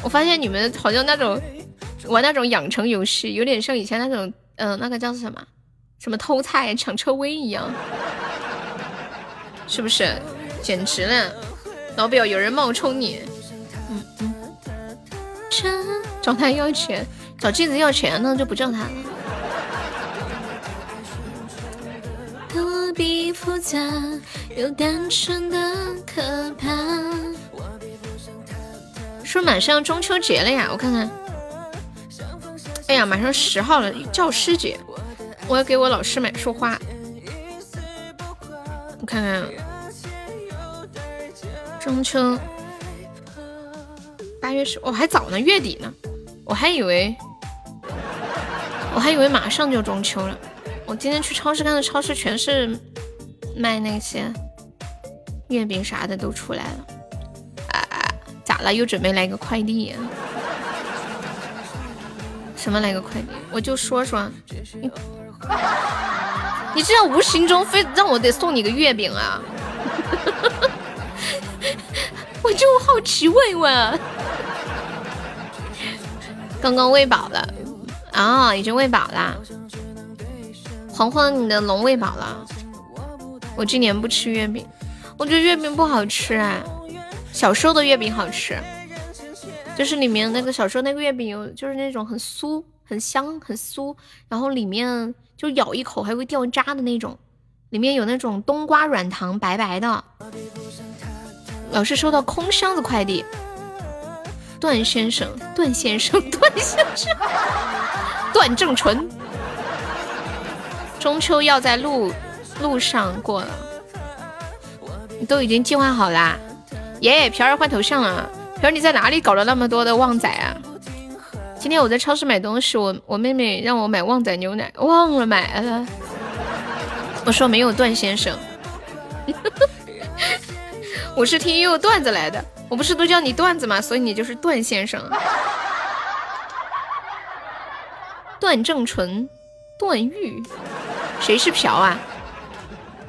我发现你们好像那种玩那种养成游戏，有点像以前那种，嗯，那个叫什么什么偷菜抢车位一样，是不是？简直了，老表有人冒充你，嗯嗯，找他要钱。找镜子要钱呢，就不叫他了。何必复杂，又单纯的可怕。说马上中秋节了呀，我看看。哎呀，马上十号了，教师节，我要给我老师买束花。我看看，中秋八月十，哦，还早呢，月底呢，我还以为。我还以为马上就中秋了，我今天去超市看到超市全是卖那些月饼啥的都出来了。啊，咋了？又准备来个快递呀？什么来个快递？我就说说，你这样无形中非让我得送你个月饼啊！我就好奇问问，刚刚喂饱了。啊，已经喂饱啦！黄黄，你的龙喂饱了。我今年不吃月饼，我觉得月饼不好吃啊。小时候的月饼好吃，就是里面那个小时候那个月饼有，就是那种很酥、很香、很酥，然后里面就咬一口还会掉渣的那种，里面有那种冬瓜软糖，白白的。老是收到空箱子快递。段先生，段先生，段先生，段正淳，中秋要在路路上过了，你都已经计划好啦。耶，飘儿换头像了，飘儿你在哪里搞了那么多的旺仔啊？今天我在超市买东西，我我妹妹让我买旺仔牛奶，忘了买了。我说没有段先生，我是听悠段子来的。我不是都叫你段子吗？所以你就是段先生，段正淳，段誉，谁是朴啊？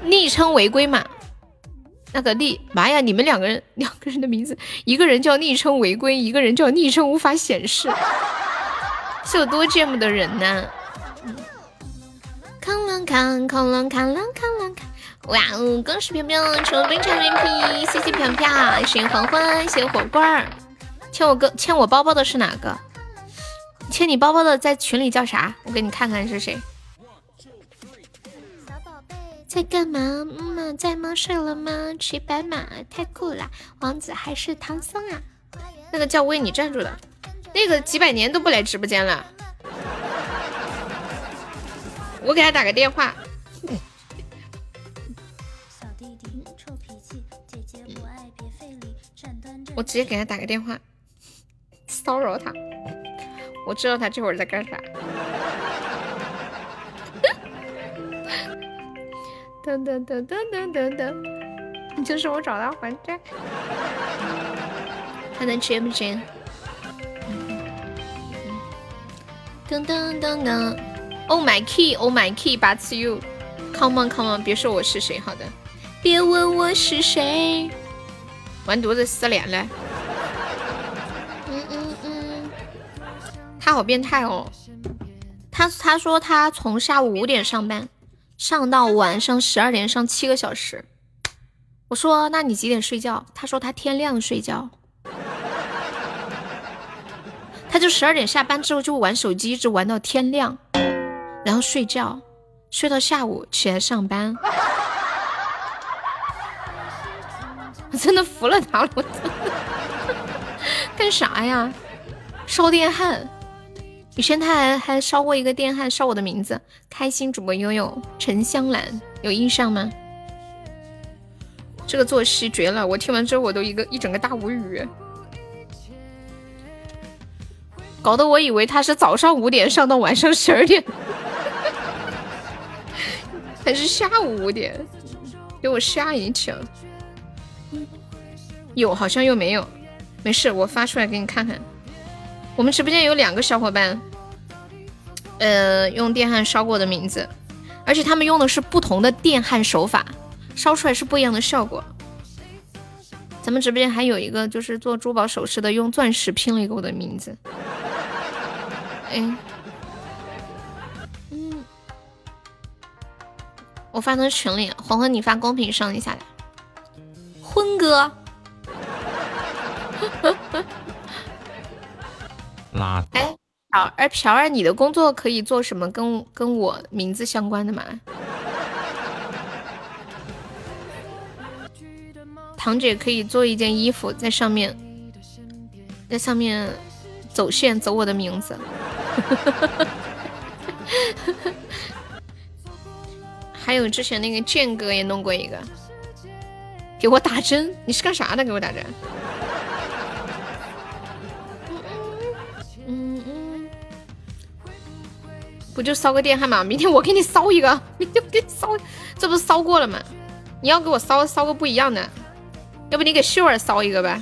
昵称违规嘛？那个昵，妈呀！你们两个人，两个人的名字，一个人叫昵称违规，一个人叫昵称无法显示，是有多羡慕的人呢？看啷看，看啷看啷看啷看。哇哦！恭喜飘飘抽冰茶 VP，谢谢飘飘，谢谢黄昏，谢谢火锅儿。欠我哥欠我包包的是哪个？欠你包包的在群里叫啥？我给你看看是谁。小宝贝在干嘛？嗯，在吗？睡了吗？骑白马太酷了！王子还是唐僧啊？那个叫为你站住的，那个几百年都不来直播间了。我给他打个电话。我直接给他打个电话，骚扰他。我知道他这会儿在干啥。噔噔噔噔噔噔噔，就是我找他还债。他能接不接？噔噔噔噔，Oh my key，Oh my key，But you，Come on，Come on，别说我是谁，好的。别问我是谁。完犊子失联了，嗯嗯嗯，他好变态哦，他他说他从下午五点上班，上到晚上十二点，上七个小时。我说那你几点睡觉？他说他天亮睡觉，他就十二点下班之后就玩手机，一直玩到天亮，然后睡觉，睡到下午起来上班。我真的服了他了，我操干啥呀？烧电焊，以前他还还烧过一个电焊，烧我的名字。开心主播悠悠陈香兰有印象吗？这个作息绝了，我听完之后我都一个一整个大无语。搞得我以为他是早上五点上到晚上十二点，还是下午五点，给我吓一跳。有好像又没有，没事，我发出来给你看看。我们直播间有两个小伙伴，呃，用电焊烧过的名字，而且他们用的是不同的电焊手法，烧出来是不一样的效果。咱们直播间还有一个就是做珠宝首饰的，用钻石拼了一个我的名字。哎，嗯，我发到群里，黄昏你发公屏上一下来。坤哥。
拉
哎，朴儿朴儿，你的工作可以做什么跟跟我名字相关的吗？堂姐可以做一件衣服，在上面，在上面走线走我的名字。还有之前那个剑哥也弄过一个，给我打针，你是干啥的？给我打针。嗯嗯不就烧个电焊吗？明天我给你烧一个，明天给你烧，这不是烧过了吗？你要给我烧烧个不一样的，要不你给秀儿烧一个呗？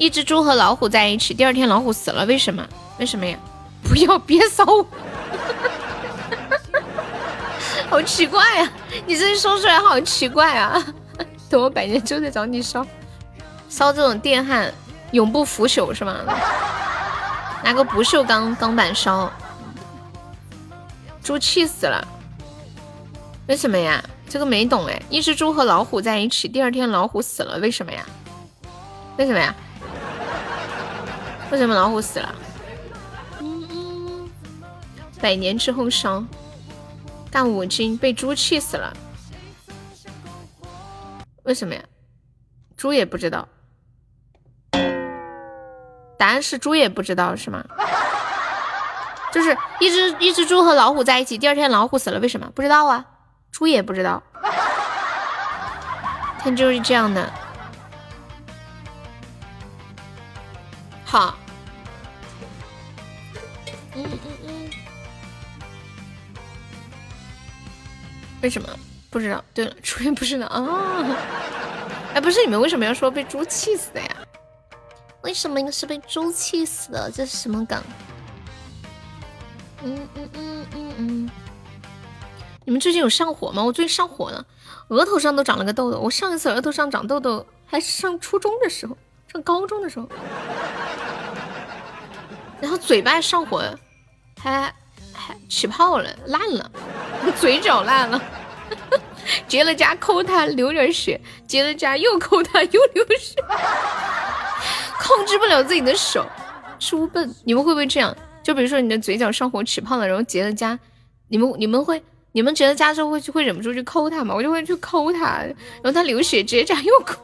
一只猪和老虎在一起，第二天老虎死了，为什么？为什么呀？不要别烧，好奇怪啊！你这说出来好奇怪啊！等我百年之后再找你烧，烧这种电焊永不腐朽是吗？拿个不锈钢钢板烧，猪气死了，为什么呀？这个没懂哎。一只猪和老虎在一起，第二天老虎死了，为什么呀？为什么呀？为什么老虎死了？嗯嗯。百年之后烧，干五斤被猪气死了。为什么呀？猪也不知道，答案是猪也不知道是吗？就是一只一只猪和老虎在一起，第二天老虎死了，为什么？不知道啊，猪也不知道，它就是这样的。好，嗯嗯嗯，为什么？不知道。对了，猪也不是的啊。哎，不是你们为什么要说被猪气死的呀？为什么是被猪气死的？这是什么梗？嗯嗯嗯嗯嗯。你们最近有上火吗？我最近上火了，额头上都长了个痘痘。我上一次额头上长痘痘还是上初中的时候，上高中的时候。然后嘴巴上火，还还起泡了，烂了，嘴角烂了。结了痂抠它流点血，结了痂又抠它又流血，控制不了自己的手，是不笨！你们会不会这样？就比如说你的嘴角上火起泡了，然后结了痂，你们你们会你们结了痂之后会会忍不住去抠它吗？我就会去抠它，然后它流血结痂又抠，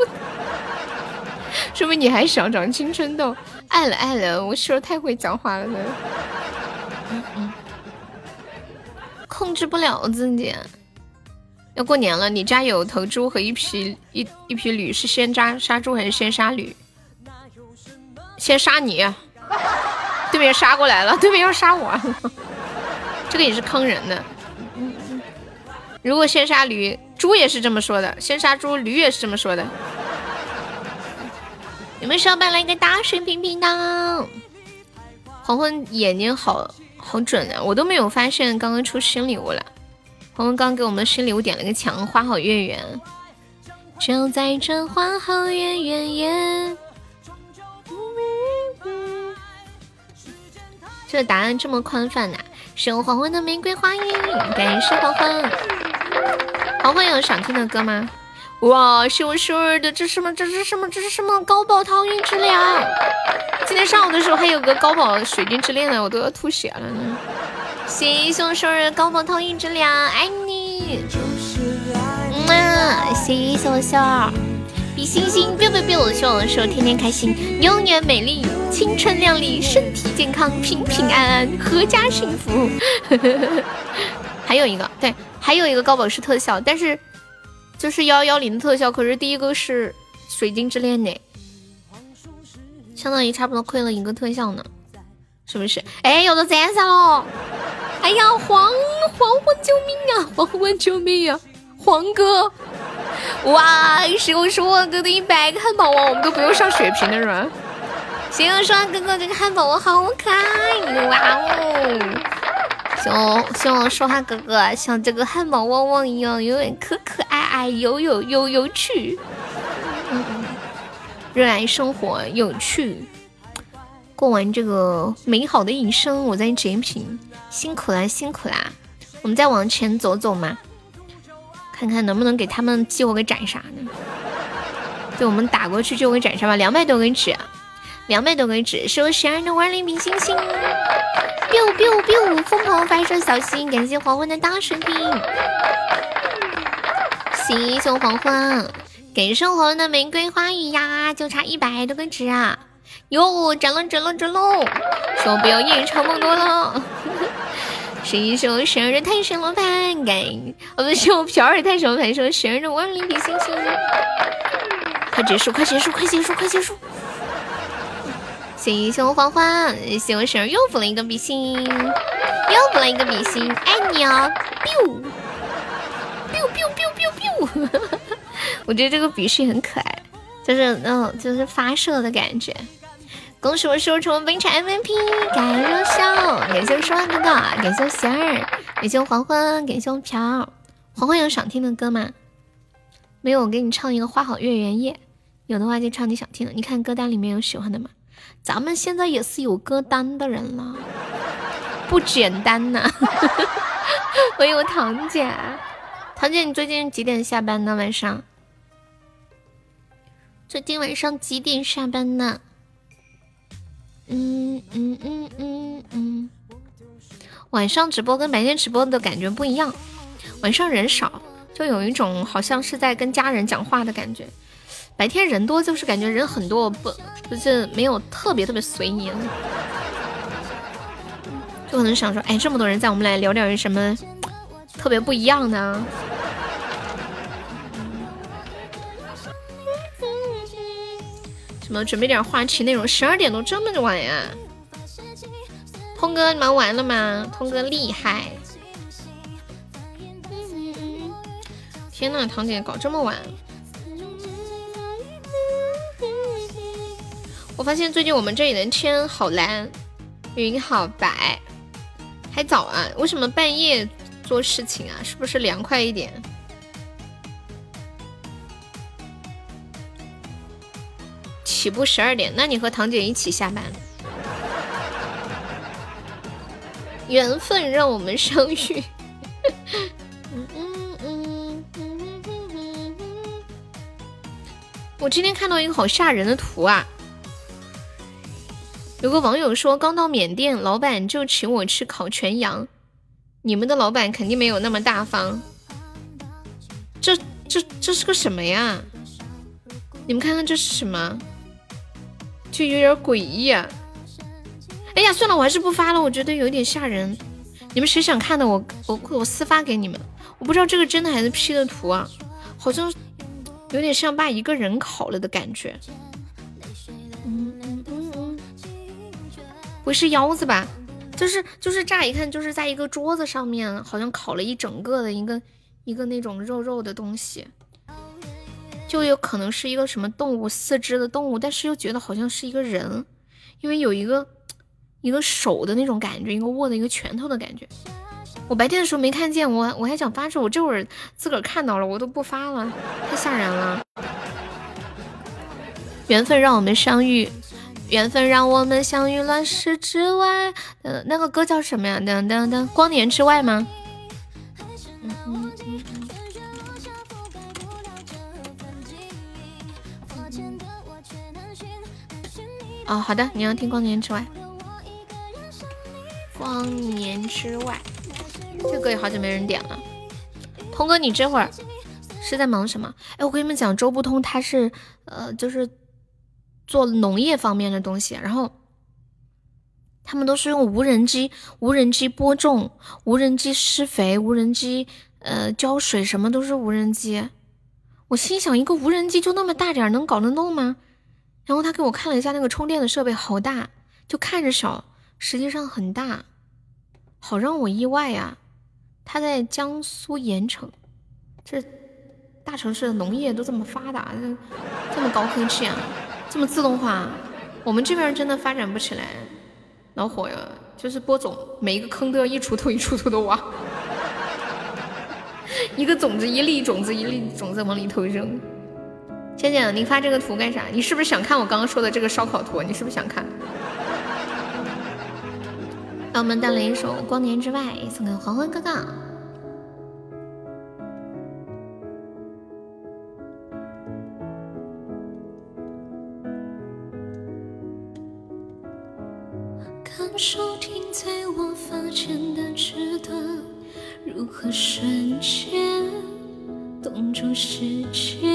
说明你还小，长青春痘，爱了爱了，我媳妇太会讲话了呢，嗯嗯，控制不了自己。要过年了，你家有头猪和一匹一一匹驴，是先杀杀猪还是先杀驴？先杀你，对面杀过来了，对面要杀我，这个也是坑人的。如果先杀驴，猪也是这么说的；先杀猪，驴也是这么说的。有没有小伙伴来一个大水平平的？黄昏眼睛好好准啊，我都没有发现刚刚出新礼物了。黄昏刚给我们的新礼物点了个墙，花好月圆，就在这花好月圆夜。这答案这么宽泛呐！是用黄昏的玫瑰花语，感谢黄昏。黄昏有想听的歌吗？哇，秀秀儿的这什么？这是什么？这是什么？高宝桃运之恋。今天上午的时候还有个高宝水晶之恋呢，我都要吐血了呢。谢谢秀儿高宝桃运之恋，爱你。嗯啊，谢谢秀秀儿，比心心，biu biu biu，希望说天天开心，永远美丽，青春靓丽，身体健康，平平安安，阖家幸福。还有一个，对。还有一个高保是特效，但是就是幺幺零的特效，可是第一个是水晶之恋呢，相当于差不多亏了一个特效呢，是不是？哎，有的赞赏了，哎呀，黄黄昏救命啊，黄昏救命啊，黄哥，哇，是我说我哥的一百个汉堡王，我们都不用上血瓶的是吧？行，我说哥哥这个汉堡王好可爱，哇哦！希望希望说话哥哥像这个汉堡汪汪一样，永远可可爱爱，有有有有趣。热爱生活，有趣，过完这个美好的一生，我在截屏，辛苦啦，辛苦啦。我们再往前走走嘛，看看能不能给他们寄我个斩杀呢？对，我们打过去就给斩杀吧，两百多个纸。两百多个纸，是我十二的万灵比星星，biu biu biu，疯狂发射小心，感谢黄昏的大水瓶，谢谢黄昏，感谢黄昏的玫瑰花语呀，就差一百多个纸啊，哟，涨了涨了涨喽，说不要夜长梦多了，谢谢我十二的太神罗盘，感，我们是我飘儿太神罗盘，说十二的万灵比星星，快结束，快结束，快结束，快结束。谢谢我欢欢，谢我婶儿又补了一个比心，又补了一个比心，爱你哦！biu biu biu biu biu biu，我觉得这个比心很可爱，就是嗯，就是发射的感觉。恭喜我收成本场 MVP，感谢热笑，感谢说话哥哥，感谢我喜儿，感谢我黄昏，感谢我朴。黄昏有想听的歌吗？没有，我给你唱一个《花好月圆夜》。有的话就唱你想听的。你看歌单里面有喜欢的吗？咱们现在也是有歌单的人了，不简单呐！我有堂姐，堂姐，你最近几点下班呢？晚上？最近晚上几点下班呢？嗯嗯嗯嗯嗯。晚上直播跟白天直播的感觉不一样，晚上人少，就有一种好像是在跟家人讲话的感觉。白天人多，就是感觉人很多，不就是没有特别特别随意，就可能想说，哎，这么多人在，我们来聊点什么特别不一样的。什么准备点话题内容？十二点多这么晚呀？通哥你忙完了吗？通哥厉害！天呐，堂姐搞这么晚。我发现最近我们这里的天好蓝，云好白，还早啊？为什么半夜做事情啊？是不是凉快一点？起步十二点，那你和堂姐一起下班？缘分让我们相遇。我今天看到一个好吓人的图啊！有个网友说，刚到缅甸，老板就请我吃烤全羊。你们的老板肯定没有那么大方。这这这是个什么呀？你们看看这是什么？就有点诡异啊！哎呀，算了，我还是不发了，我觉得有点吓人。你们谁想看的？我我我私发给你们。我不知道这个真的还是 P 的图啊，好像有点像把一个人烤了的感觉。不是腰子吧？就是就是乍一看就是在一个桌子上面，好像烤了一整个的一个一个那种肉肉的东西，就有可能是一个什么动物四肢的动物，但是又觉得好像是一个人，因为有一个一个手的那种感觉，一个握的一个拳头的感觉。我白天的时候没看见，我我还想发出，我这会儿自个儿看到了，我都不发了，太吓人了。缘分让我们相遇。缘分让我们相遇乱世之外，呃，那个歌叫什么呀？噔噔噔，光年之外吗？哦，好的，你要听光年之外。光年之外，这歌也好久没人点了。通哥，你这会儿是在忙什么？哎，我跟你们讲，周不通他是，呃，就是。做农业方面的东西，然后他们都是用无人机、无人机播种、无人机施肥、无人机呃浇水什么都是无人机。我心想，一个无人机就那么大点儿，能搞得动吗？然后他给我看了一下那个充电的设备，好大，就看着小，实际上很大，好让我意外呀。他在江苏盐城，这大城市的农业都这么发达，这这么高科技啊，这么自动化，我们这边真的发展不起来。恼火呀，就是播种，每一个坑都要一锄头一锄头的挖。一个种子一粒种子一粒种子往里头扔。倩倩，你发这个图干啥？你是不是想看我刚刚说的这个烧烤图？你是不是想看？让我们带来一首《光年之外》，送给黄昏哥哥。手停在我发间的指端。如何瞬间冻住时间？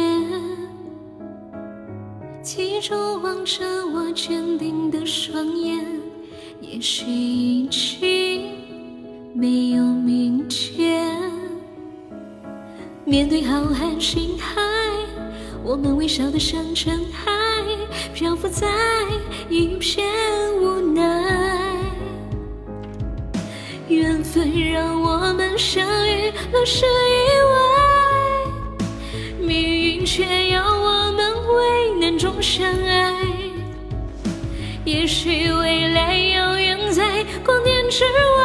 记住望着我坚定的双眼，也许已经没有明天。面对浩瀚星海，我们微笑得像尘埃，漂浮在一片无奈。缘分让我们相遇了是意外，命运却要我们为难中相爱。也许未来遥远在光年之外，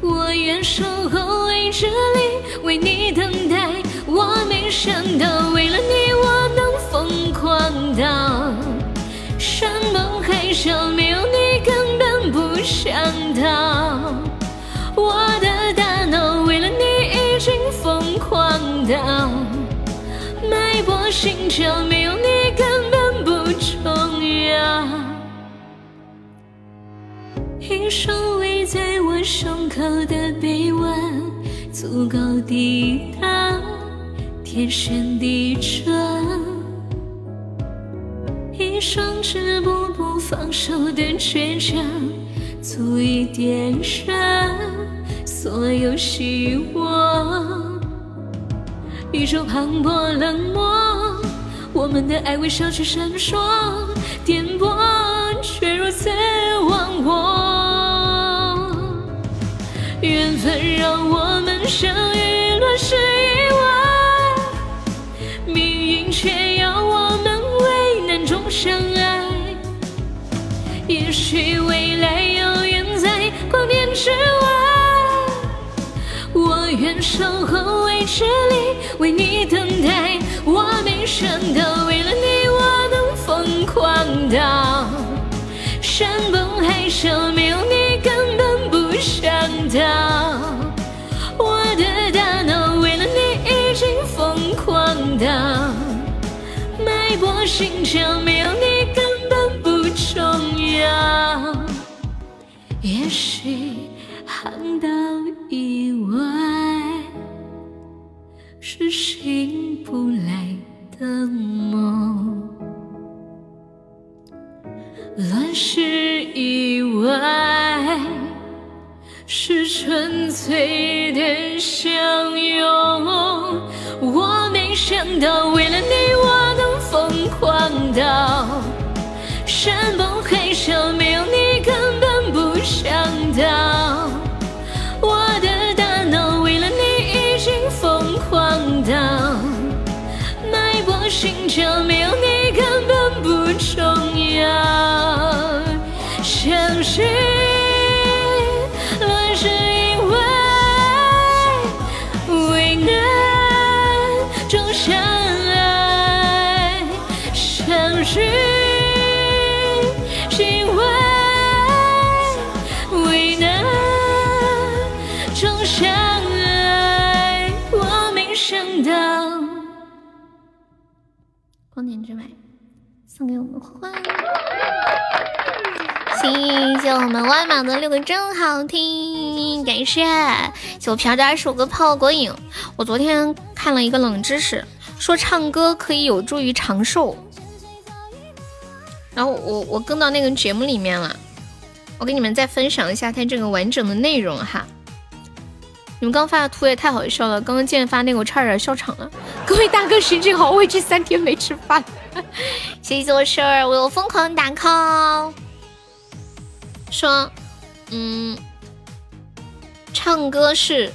我愿守候未知里为你等待。我没想到为了你我能疯狂到山盟海誓，想逃，我的大脑为了你已经疯狂到脉搏心跳，没有你根本不重要。一双围在我胸口的臂弯，足够抵挡天旋地转。一双止步不放手的倔强，足以点燃所有希望。宇宙磅礴冷漠，我们的爱微笑却闪烁，颠簸却如此忘我。缘分让我们相遇，乱世意外，命运却要我们为难。中相爱，也许未来遥远在光年之外。我愿守候未知里为你等待。我没想到为了你我能疯狂到山崩海啸，没有你根本不想逃。我的大脑为了你已经疯狂到。脉搏心跳，没也许航道以外是醒不来的梦，乱世以外是纯粹的相拥。我没想到，为了你，我能疯狂到山崩海啸，没有你根本不想逃。谢谢我们万马的六个真好听，感谢谢我飘的二十五个炮果影。我昨天看了一个冷知识，说唱歌可以有助于长寿。然后我我跟到那个节目里面了，我给你们再分享一下它这个完整的内容哈。你们刚发的图也太好笑了，刚刚见发那个我差点笑场了。各位大哥心情好，我这三天没吃饭。谢谢我婶儿，我疯狂打 call。说，嗯，唱歌是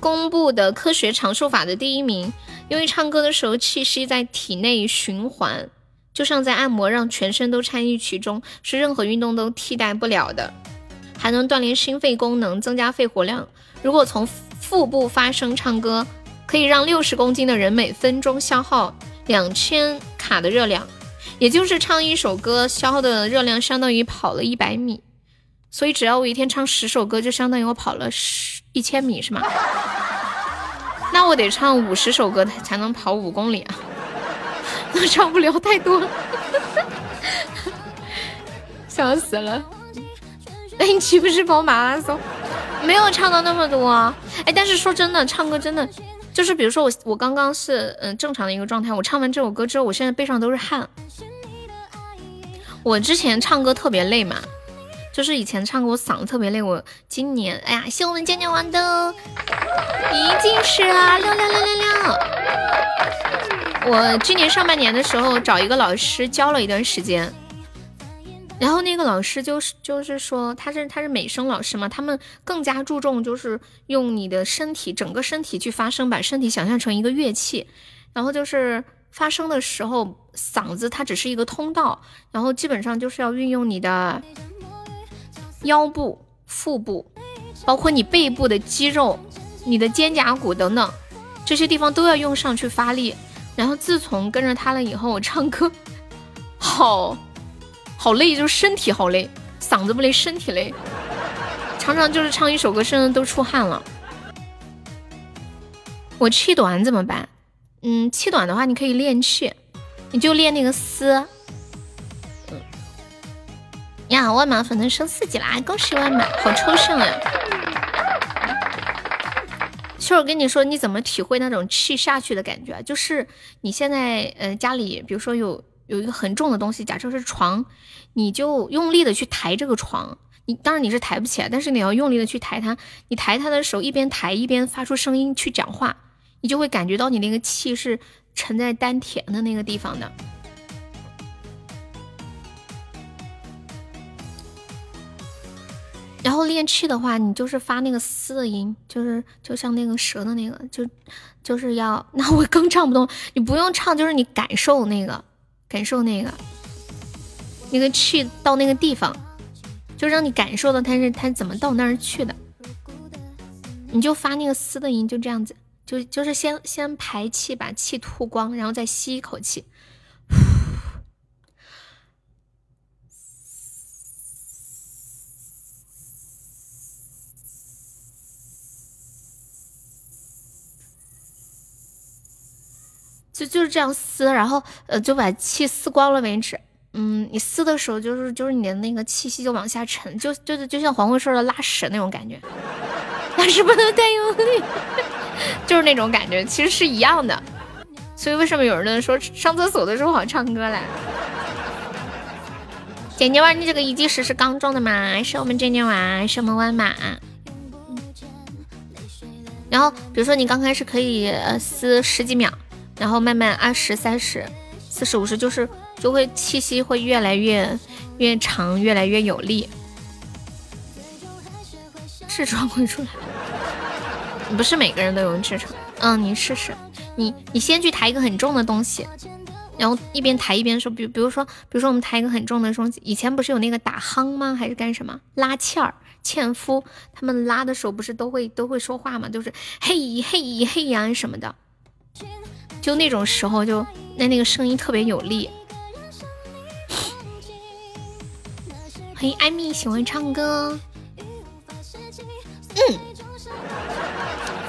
公布的科学长寿法的第一名，因为唱歌的时候气息在体内循环，就像在按摩，让全身都参与其中，是任何运动都替代不了的，还能锻炼心肺功能，增加肺活量。如果从腹部发声唱歌，可以让六十公斤的人每分钟消耗两千卡的热量，也就是唱一首歌消耗的热量相当于跑了一百米。所以只要我一天唱十首歌，就相当于我跑了十一千米，是吗？那我得唱五十首歌才能跑五公里啊！那唱不了太多，笑死了。那你岂不是跑马拉松？没有唱到那么多啊。哎，但是说真的，唱歌真的就是，比如说我，我刚刚是嗯正常的一个状态，我唱完这首歌之后，我现在背上都是汗。我之前唱歌特别累嘛。就是以前唱歌我嗓子特别累，我今年哎呀，谢我们渐渐玩的一进是啊，六六六六六。我今年上半年的时候找一个老师教了一段时间，然后那个老师就是就是说他是他是美声老师嘛，他们更加注重就是用你的身体整个身体去发声，把身体想象成一个乐器，然后就是发声的时候嗓子它只是一个通道，然后基本上就是要运用你的。腰部、腹部，包括你背部的肌肉、你的肩胛骨等等，这些地方都要用上去发力。然后自从跟着他了以后，我唱歌好好累，就是身体好累，嗓子不累，身体累，常常就是唱一首歌身上都出汗了。我气短怎么办？嗯，气短的话，你可以练气，你就练那个嘶。呀，万马粉能升四级啦！恭喜万马，好抽象呀！其实我跟你说，你怎么体会那种气下去的感觉？就是你现在，呃，家里比如说有有一个很重的东西，假设是床，你就用力的去抬这个床。你当然你是抬不起来，但是你要用力的去抬它。你抬它的时候，一边抬一边发出声音去讲话，你就会感觉到你那个气是沉在丹田的那个地方的。然后练气的话，你就是发那个嘶的音，就是就像那个蛇的那个，就就是要。那我更唱不动，你不用唱，就是你感受那个，感受那个，那个气到那个地方，就让你感受到它是它怎么到那儿去的。你就发那个嘶的音，就这样子，就就是先先排气，把气吐光，然后再吸一口气。就就是这样撕，然后呃就把气撕光了为止。嗯，你撕的时候就是就是你的那个气息就往下沉，就就是就像黄慧说的拉屎那种感觉，但是不能太用力，就是那种感觉，其实是一样的。所以为什么有人说上厕所的时候好唱歌嘞？姐姐玩，你这个一计时是刚中的吗？是我们姐姐娃，是我们弯马。然后比如说你刚开始可以呃撕十几秒。然后慢慢二十三十四十五十，就是就会气息会越来越越长，越来越有力，痔疮会出来。不是每个人都有痔疮，嗯，你试试，你你先去抬一个很重的东西，然后一边抬一边说，比比如说比如说我们抬一个很重的东西，以前不是有那个打夯吗？还是干什么拉纤儿？纤夫他们拉的时候不是都会都会说话吗？就是嘿嘿嘿呀什么的。就那种时候，就那那个声音特别有力。欢迎艾米，喜欢唱歌。嗯，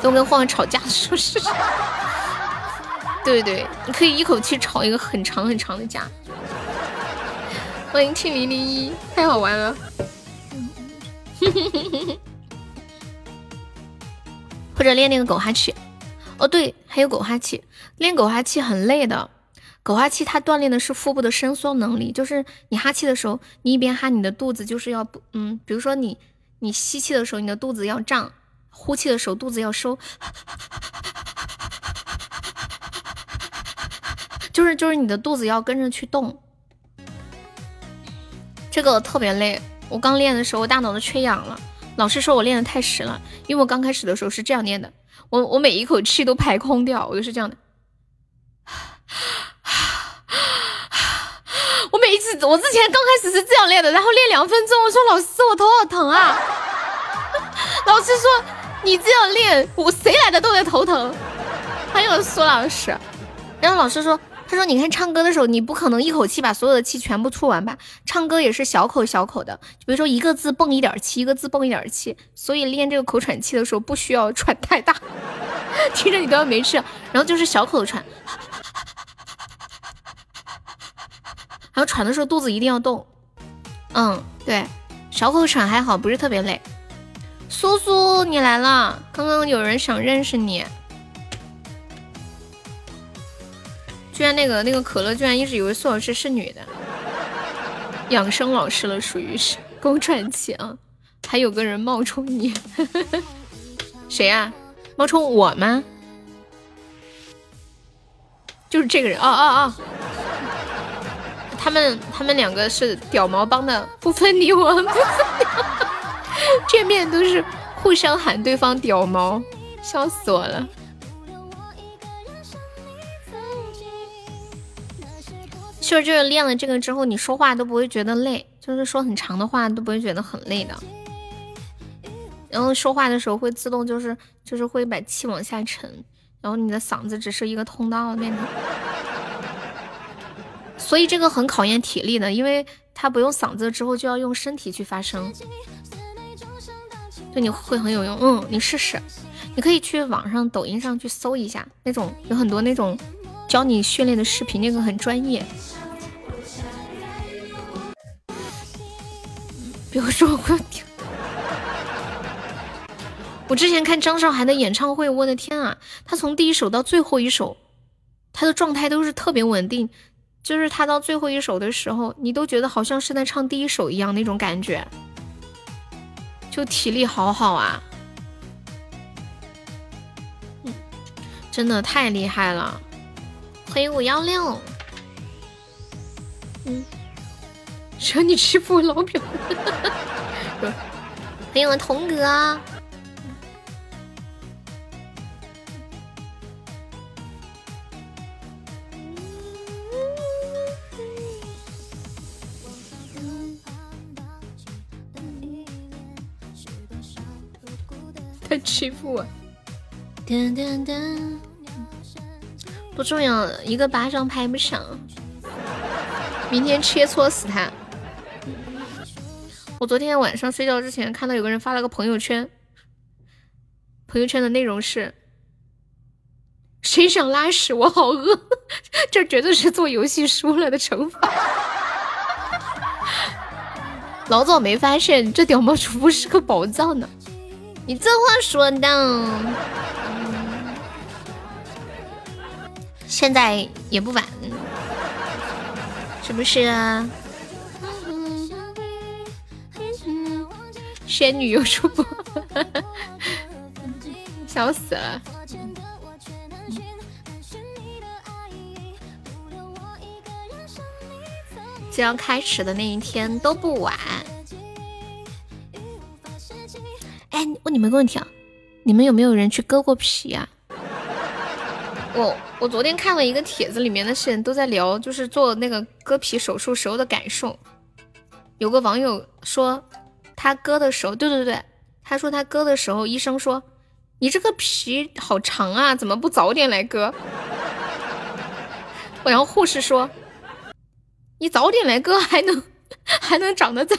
都跟晃晃吵架是不是？对对，你可以一口气吵一个很长很长的架。欢迎庆零零一，太好玩了。或者练那个狗哈气。哦对，还有狗哈气。练狗哈气很累的，狗哈气它锻炼的是腹部的伸缩能力，就是你哈气的时候，你一边哈，你的肚子就是要不，嗯，比如说你你吸气的时候，你的肚子要胀，呼气的时候肚子要收，就是就是你的肚子要跟着去动，这个特别累。我刚练的时候，我大脑都缺氧了。老师说我练的太实了，因为我刚开始的时候是这样练的，我我每一口气都排空掉，我就是这样的。我每一次，我之前刚开始是这样练的，然后练两分钟，我说老师，我头好疼啊。老师说你这样练，我谁来的都得头疼。还有苏老师，然后老师说。他说：“你看唱歌的时候，你不可能一口气把所有的气全部出完吧？唱歌也是小口小口的，比如说一个字蹦一点气，一个字蹦一点气。所以练这个口喘气的时候，不需要喘太大，听着你都要没事。然后就是小口的喘，还有喘的时候肚子一定要动。嗯，对，小口喘还好，不是特别累。苏苏，你来了，刚刚有人想认识你。”居然那个那个可乐居然一直以为苏老师是女的，养生老师了，属于是宫传气啊！还有个人冒充你，谁呀？冒充我吗？就是这个人哦哦哦！他们他们两个是屌毛帮的，不分你我，见面都是互相喊对方屌毛，笑死我了。秀就是练了这个之后，你说话都不会觉得累，就是说很长的话都不会觉得很累的。然后说话的时候会自动就是就是会把气往下沉，然后你的嗓子只是一个通道那种。所以这个很考验体力的，因为他不用嗓子之后就要用身体去发声，对你会很有用。嗯，你试试，你可以去网上抖音上去搜一下，那种有很多那种教你训练的视频，那个很专业。比如说，我我之前看张韶涵的演唱会，我的天啊，她从第一首到最后一首，她的状态都是特别稳定，就是他到最后一首的时候，你都觉得好像是在唱第一首一样那种感觉，就体力好好啊，真的太厉害了，欢迎五幺六，嗯。惹你欺负我老表，欢迎我童哥，欺负我，不重要，一个巴掌拍不响，明天切磋死他。我昨天晚上睡觉之前看到有个人发了个朋友圈，朋友圈的内容是：谁想拉屎？我好饿，这绝对是做游戏输了的惩罚。老早没发现这屌毛主播是个宝藏呢，你这话说的，现在也不晚，是不是啊？仙女有主播，笑死了！只要开始的那一天都不晚。哎，问你们个问题啊，你们有没有人去割过皮呀？我我昨天看了一个帖子，里面的人都在聊，就是做那个割皮手术时候的感受。有个网友说。他割的时候，对对对，他说他割的时候，医生说你这个皮好长啊，怎么不早点来割？然后护士说你早点来割还能还能长得再。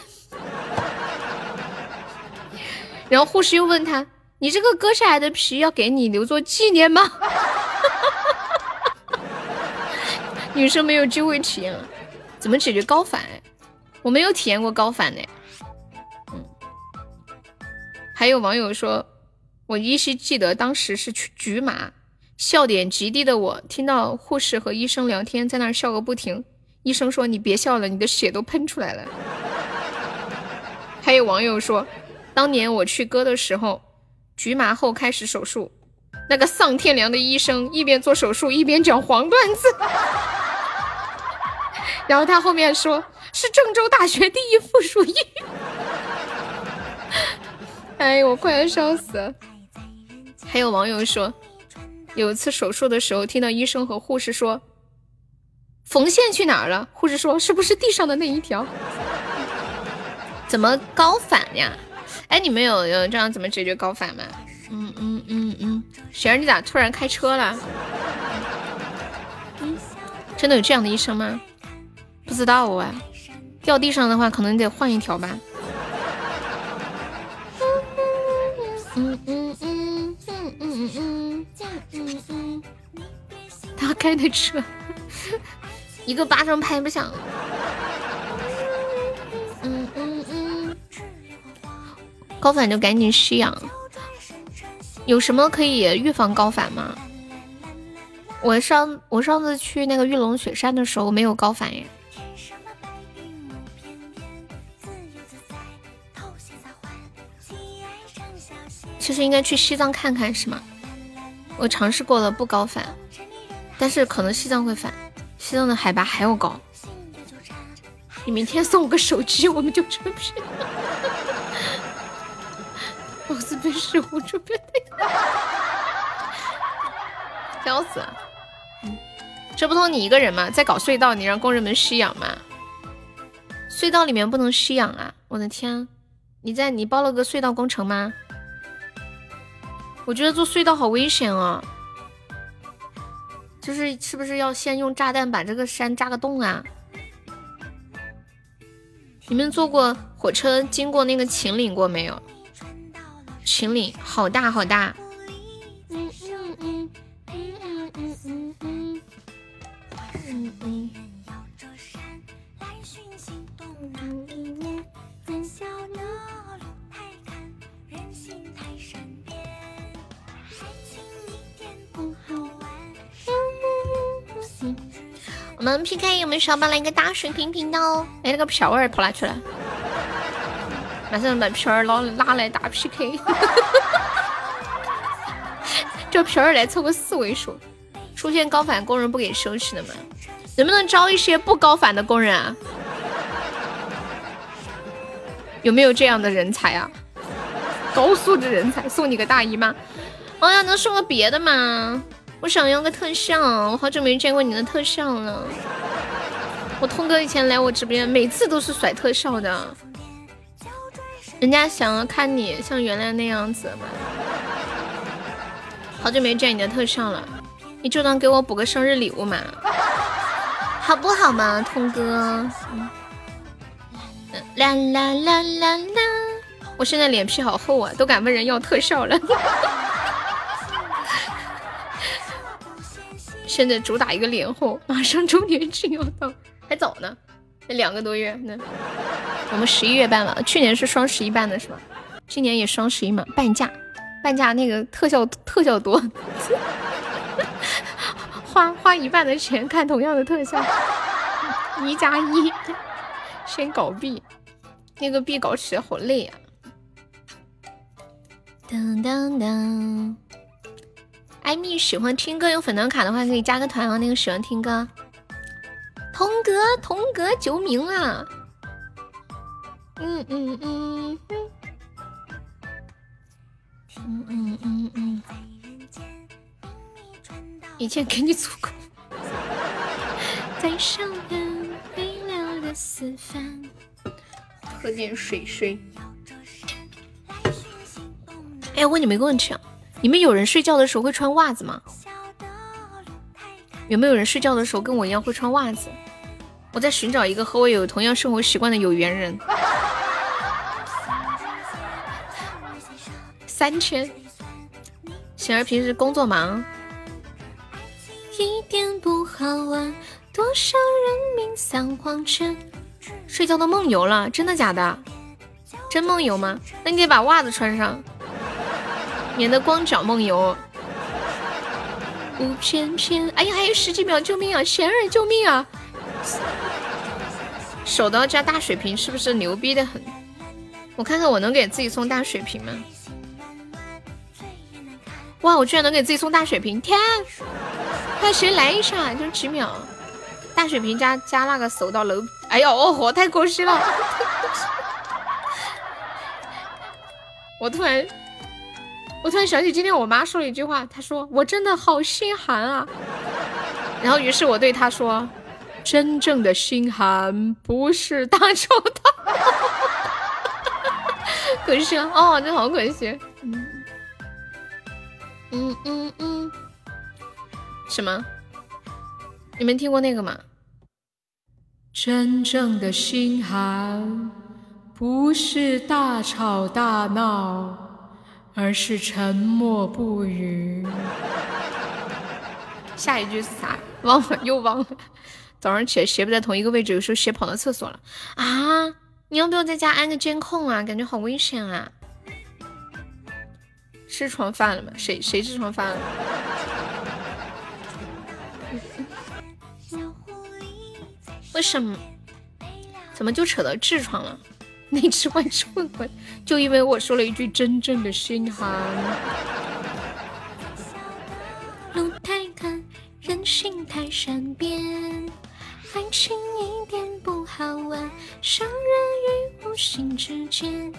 然后护士又问他，你这个割下来的皮要给你留作纪念吗？女生没有机会体验了，怎么解决高反？我没有体验过高反呢。嗯还有网友说，我依稀记得当时是去局麻，笑点极低的我，听到护士和医生聊天，在那笑个不停。医生说：“你别笑了，你的血都喷出来了。” 还有网友说，当年我去割的时候，局麻后开始手术。那个丧天良的医生一边做手术一边讲黄段子，然后他后面说是郑州大学第一附属医院。哎呦，我快要笑死了！还有网友说，有一次手术的时候，听到医生和护士说：“缝线去哪儿了？”护士说：“是不是地上的那一条？” 怎么高反呀？哎，你们有有这样怎么解决高反吗？嗯嗯嗯嗯，雪儿，你咋突然开车了？嗯，真的有这样的医生吗？不知道啊，掉地上的话，可能得换一条吧。嗯嗯嗯嗯嗯嗯嗯嗯嗯，他开的车，一个巴掌拍不响。高反就赶紧吸氧。有什么可以预防高反吗？我上我上次去那个玉龙雪山的时候没有高反耶。其实应该去西藏看看是吗？我尝试过了不高反，但是可能西藏会反，西藏的海拔还要高。你明天送我个手机，我们就成片。老子被食物准备的，笑死！这不通你一个人吗？在搞隧道，你让工人们吸氧吗？隧道里面不能吸氧啊！我的天，你在你包了个隧道工程吗？我觉得做隧道好危险啊！就是是不是要先用炸弹把这个山炸个洞啊？你们坐过火车经过那个秦岭过没有？秦岭好大好大。嗯嗯嗯嗯嗯嗯嗯嗯嗯嗯。我们 PK 有没有小伙伴来一个大水瓶频道哦？哎，那个飘儿跑哪去了？马上把皮儿拉拉来打 PK，叫 皮儿来凑个四位数。出现高反工人不给收拾的吗？能不能招一些不高反的工人啊？有没有这样的人才啊？高素质人才，送你个大姨妈。哎呀，能送个别的吗？我想要个特效，我好久没见过你的特效了。我通哥以前来我直播间，每次都是甩特效的。人家想要看你像原来那样子嘛，好久没见你的特效了，你就当给我补个生日礼物嘛，好不好嘛，通哥？啦啦啦啦啦！我现在脸皮好厚啊，都敢问人要特效了。现在主打一个脸厚，马上周年庆要到，还早呢。那两个多月呢？我们十一月办了，去年是双十一办的是吧？今年也双十一嘛，半价，半价那个特效特效多，花花一半的钱看同样的特效，一加一，先搞币，那个币搞起来好累啊！噔噔噔，艾米喜欢听歌，有粉团卡的话可以加个团哦。那个喜欢听歌。童哥，童哥，救命啊！嗯嗯嗯，一切给你足够。喝点水水。哎，问你们一个问题啊，你们有人睡觉的时候会穿袜子吗？有没有人睡觉的时候跟我一样会穿袜子？我在寻找一个和我有同样生活习惯的有缘人。三千，贤儿平时工作忙，一点不好玩，多少人命丧黄泉。睡觉都梦游了，真的假的？真梦游吗？那你得把袜子穿上，免得光脚梦游。不翩翩，哎呀，还有十几秒，救命啊！贤儿，救命啊！手刀加大水瓶是不是牛逼的很？我看看我能给自己送大水瓶吗？哇，我居然能给自己送大血瓶！天，看谁来一下？就几秒，大血瓶加加那个手到楼，哎呦，哦豁，太可惜了！我突然，我突然想起今天我妈说了一句话，她说我真的好心寒啊。然后于是我对她说，真正的心寒不是大仇大。可惜哦，真好可惜。嗯嗯嗯嗯，什么？你们听过那个吗？真正的心寒不是大吵大闹，而是沉默不语。下一句是啥？忘了，又忘了。早上起来鞋不在同一个位置，有时候鞋跑到厕所了啊！你要不要在家安个监控啊？感觉好危险啊！痔疮犯了吗？谁谁痔疮犯了？为什么？怎么就扯到痔疮了？内痔外痔混混，就因为我说了一句真正的心寒。路太宽，人心太善变。爱情一点不好玩，伤人于无形之间。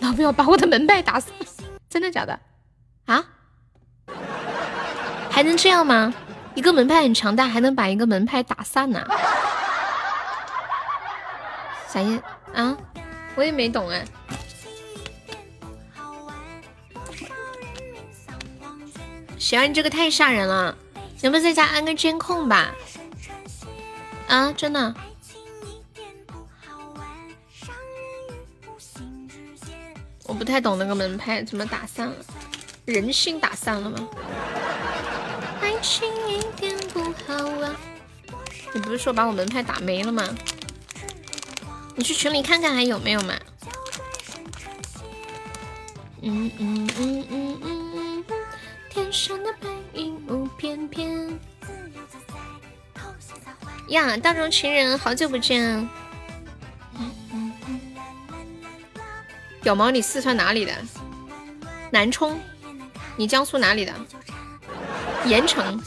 要不要把我的门派打死？真的假的？啊？还能这样吗？一个门派很强大，还能把一个门派打散呢？啥意啊？我也没懂哎。雪儿，你这个太吓人了。能不能在家安个监控吧？啊，真的。我不太懂那个门派怎么打散了，人心打散了吗？爱情一点不好玩。你不是说把我门派打没了吗？你去群里看看还有没有嘛？嗯嗯嗯嗯嗯，天上的白。云雾翩翩。呀，大众情人，好久不见。屌毛，你四川哪里的？南充。你江苏哪里的？盐城。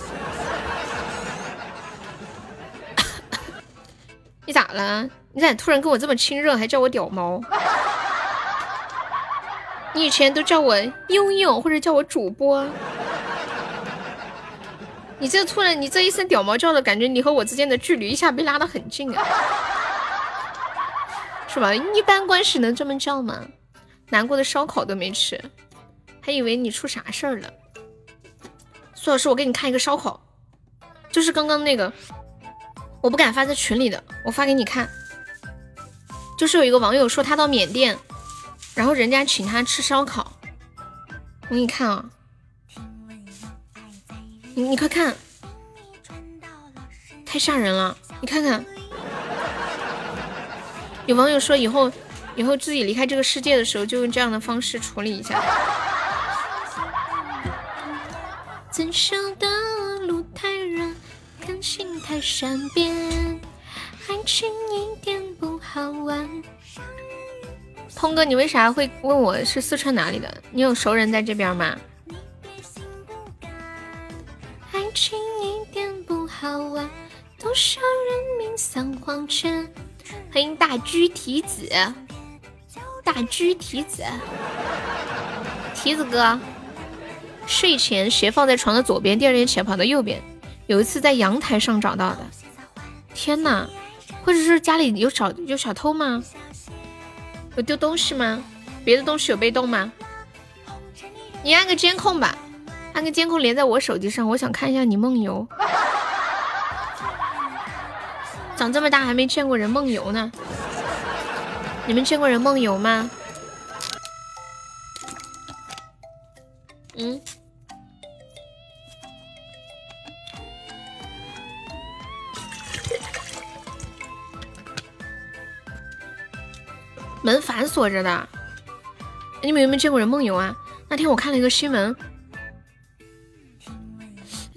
你咋了？你咋突然跟我这么亲热，还叫我屌毛？你以前都叫我悠悠，或者叫我主播。你这突然，你这一声屌毛叫的感觉，你和我之间的距离一下被拉得很近啊，是吧？一般关系能这么叫吗？难过的烧烤都没吃，还以为你出啥事儿了。苏老师，我给你看一个烧烤，就是刚刚那个，我不敢发在群里的，我发给你看。就是有一个网友说他到缅甸，然后人家请他吃烧烤，我给你看啊。你你快看，太吓人了！你看看，有网友说以后以后自己离开这个世界的时候，就用这样的方式处理一下。路太远，感情太善变，爱情一点不好玩。通哥，你为啥会问我是四川哪里的？你有熟人在这边吗？爱情一点不好玩，多少人命丧黄泉。欢迎大居提子，大居提子，提子哥，睡前鞋放在床的左边，第二天起来跑到右边。有一次在阳台上找到的，天哪！或者是家里有小有小偷吗？有丢东西吗？别的东西有被动吗？你按个监控吧。按个监控连在我手机上，我想看一下你梦游。长这么大还没见过人梦游呢。你们见过人梦游吗？嗯。门反锁着的。你们有没有见过人梦游啊？那天我看了一个新闻。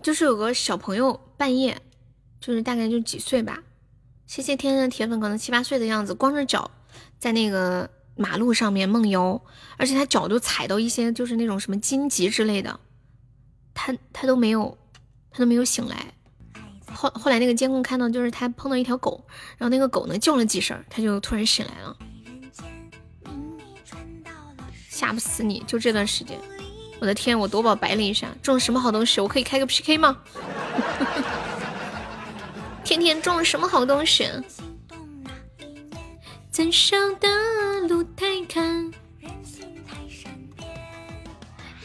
就是有个小朋友半夜，就是大概就几岁吧，谢谢天的铁粉，可能七八岁的样子，光着脚在那个马路上面梦游，而且他脚都踩到一些就是那种什么荆棘之类的，他他都没有，他都没有醒来。后后来那个监控看到，就是他碰到一条狗，然后那个狗呢叫了几声，他就突然醒来了。吓不死你，就这段时间，我的天，我夺宝白了一下，中了什么好东西？我可以开个 PK 吗？天天中了什么好东西？怎晓得路太坎，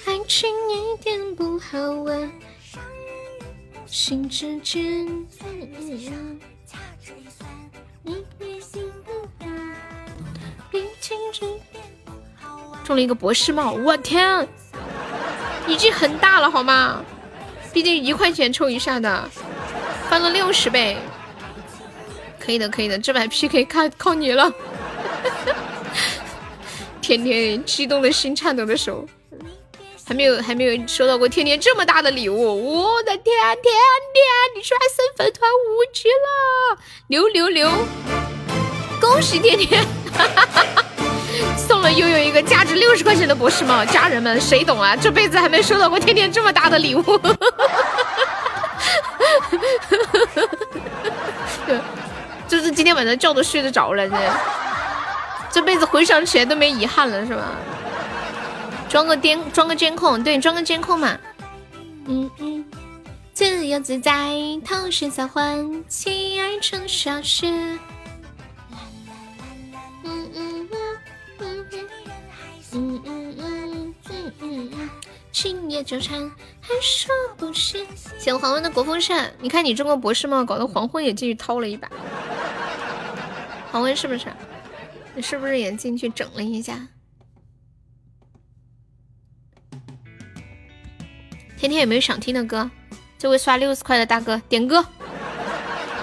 爱情一点不好玩，心之间。中了一个博士帽，我天，已经很大了好吗？毕竟一块钱抽一下的，翻了六十倍，可以的，可以的，这把 PK 靠靠你了。天天激动的心，颤抖的手，还没有还没有收到过天天这么大的礼物，我的天，天天你居然升粉团五级了，牛牛牛！恭喜天天！送了悠悠一个价值六十块钱的博士帽，家人们谁懂啊？这辈子还没收到过天天这么大的礼物，就是今天晚上觉都睡得着了，这这辈子回想起来都没遗憾了，是吧？装个监装个监控，对，装个监控嘛。嗯嗯，自由自在，同时撒欢，情爱成小事。嗯嗯嗯。嗯嗯嗯嗯嗯嗯，情也纠缠，还说不是。谢黄昏的国风扇，你看你中个博士帽，搞得黄昏也进去掏了一把。黄昏是不是？你是不是也进去整了一下？天天有没有想听的歌？这位刷六十块的大哥点歌，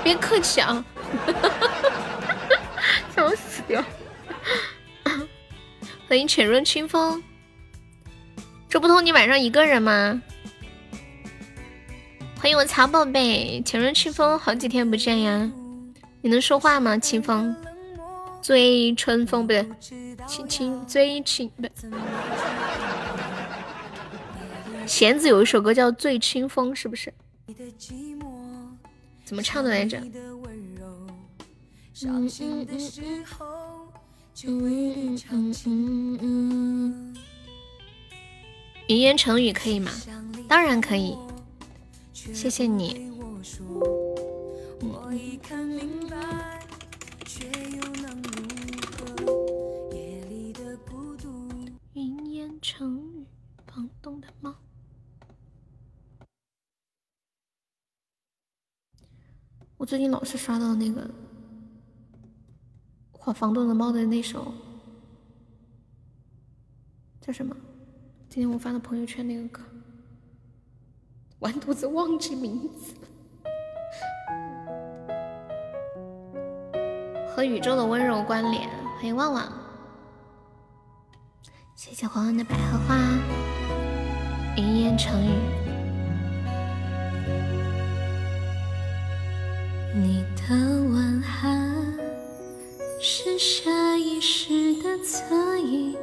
别客气啊！笑死掉。欢迎浅润清风，这不通你晚上一个人吗？欢迎我曹宝贝，浅润清风，好几天不见呀！你能说话吗？清风，醉春风不对，清清醉清不对。弦子有一首歌叫《醉清风》，是不是？怎么唱的来着？嗯嗯嗯。嗯嗯嗯嗯，语言成语可以吗？当然可以，谢谢你。语动的猫。我最近老是刷到那个。画房东的猫的那首叫什么？今天我发了朋友圈那个歌，完犊子忘记名字。和宇宙的温柔关联。欢迎旺旺，谢谢黄黄的百合花。一言成语，你的晚安。是下意识的侧影，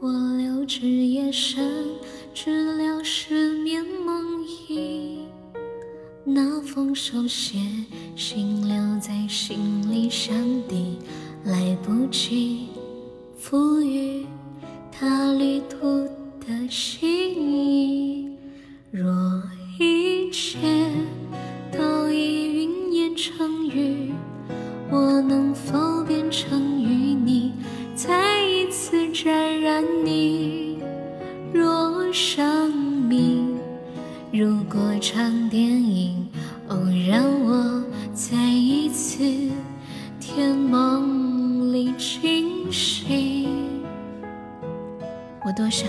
我留至夜深，治疗失眠梦呓。那封手写，信留在心里相抵，来不及赋予他旅途的心意。若一切都已云烟成雨。我能否变成与你再一次沾染你？若生命如果场电影，哦，让我再一次甜梦里惊醒。我多想，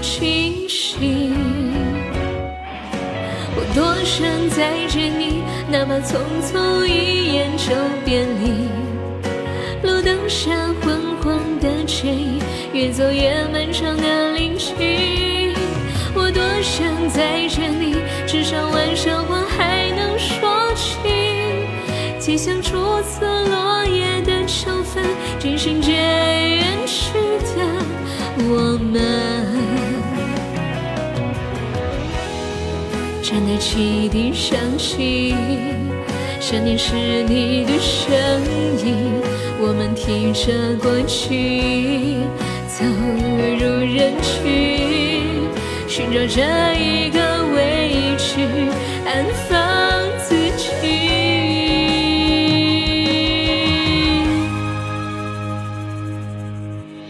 清醒。我多想再见你，哪怕匆匆一眼就别离。路灯下昏黄的剪影，越走越漫长的林径。我多想再见你，至少玩笑话还能说起。街巷初次落叶的秋分，渐行渐远去的我们。站在汽笛响起，想念是你的声音。我们提着过去，走入人群，寻找着一个位置安放自己。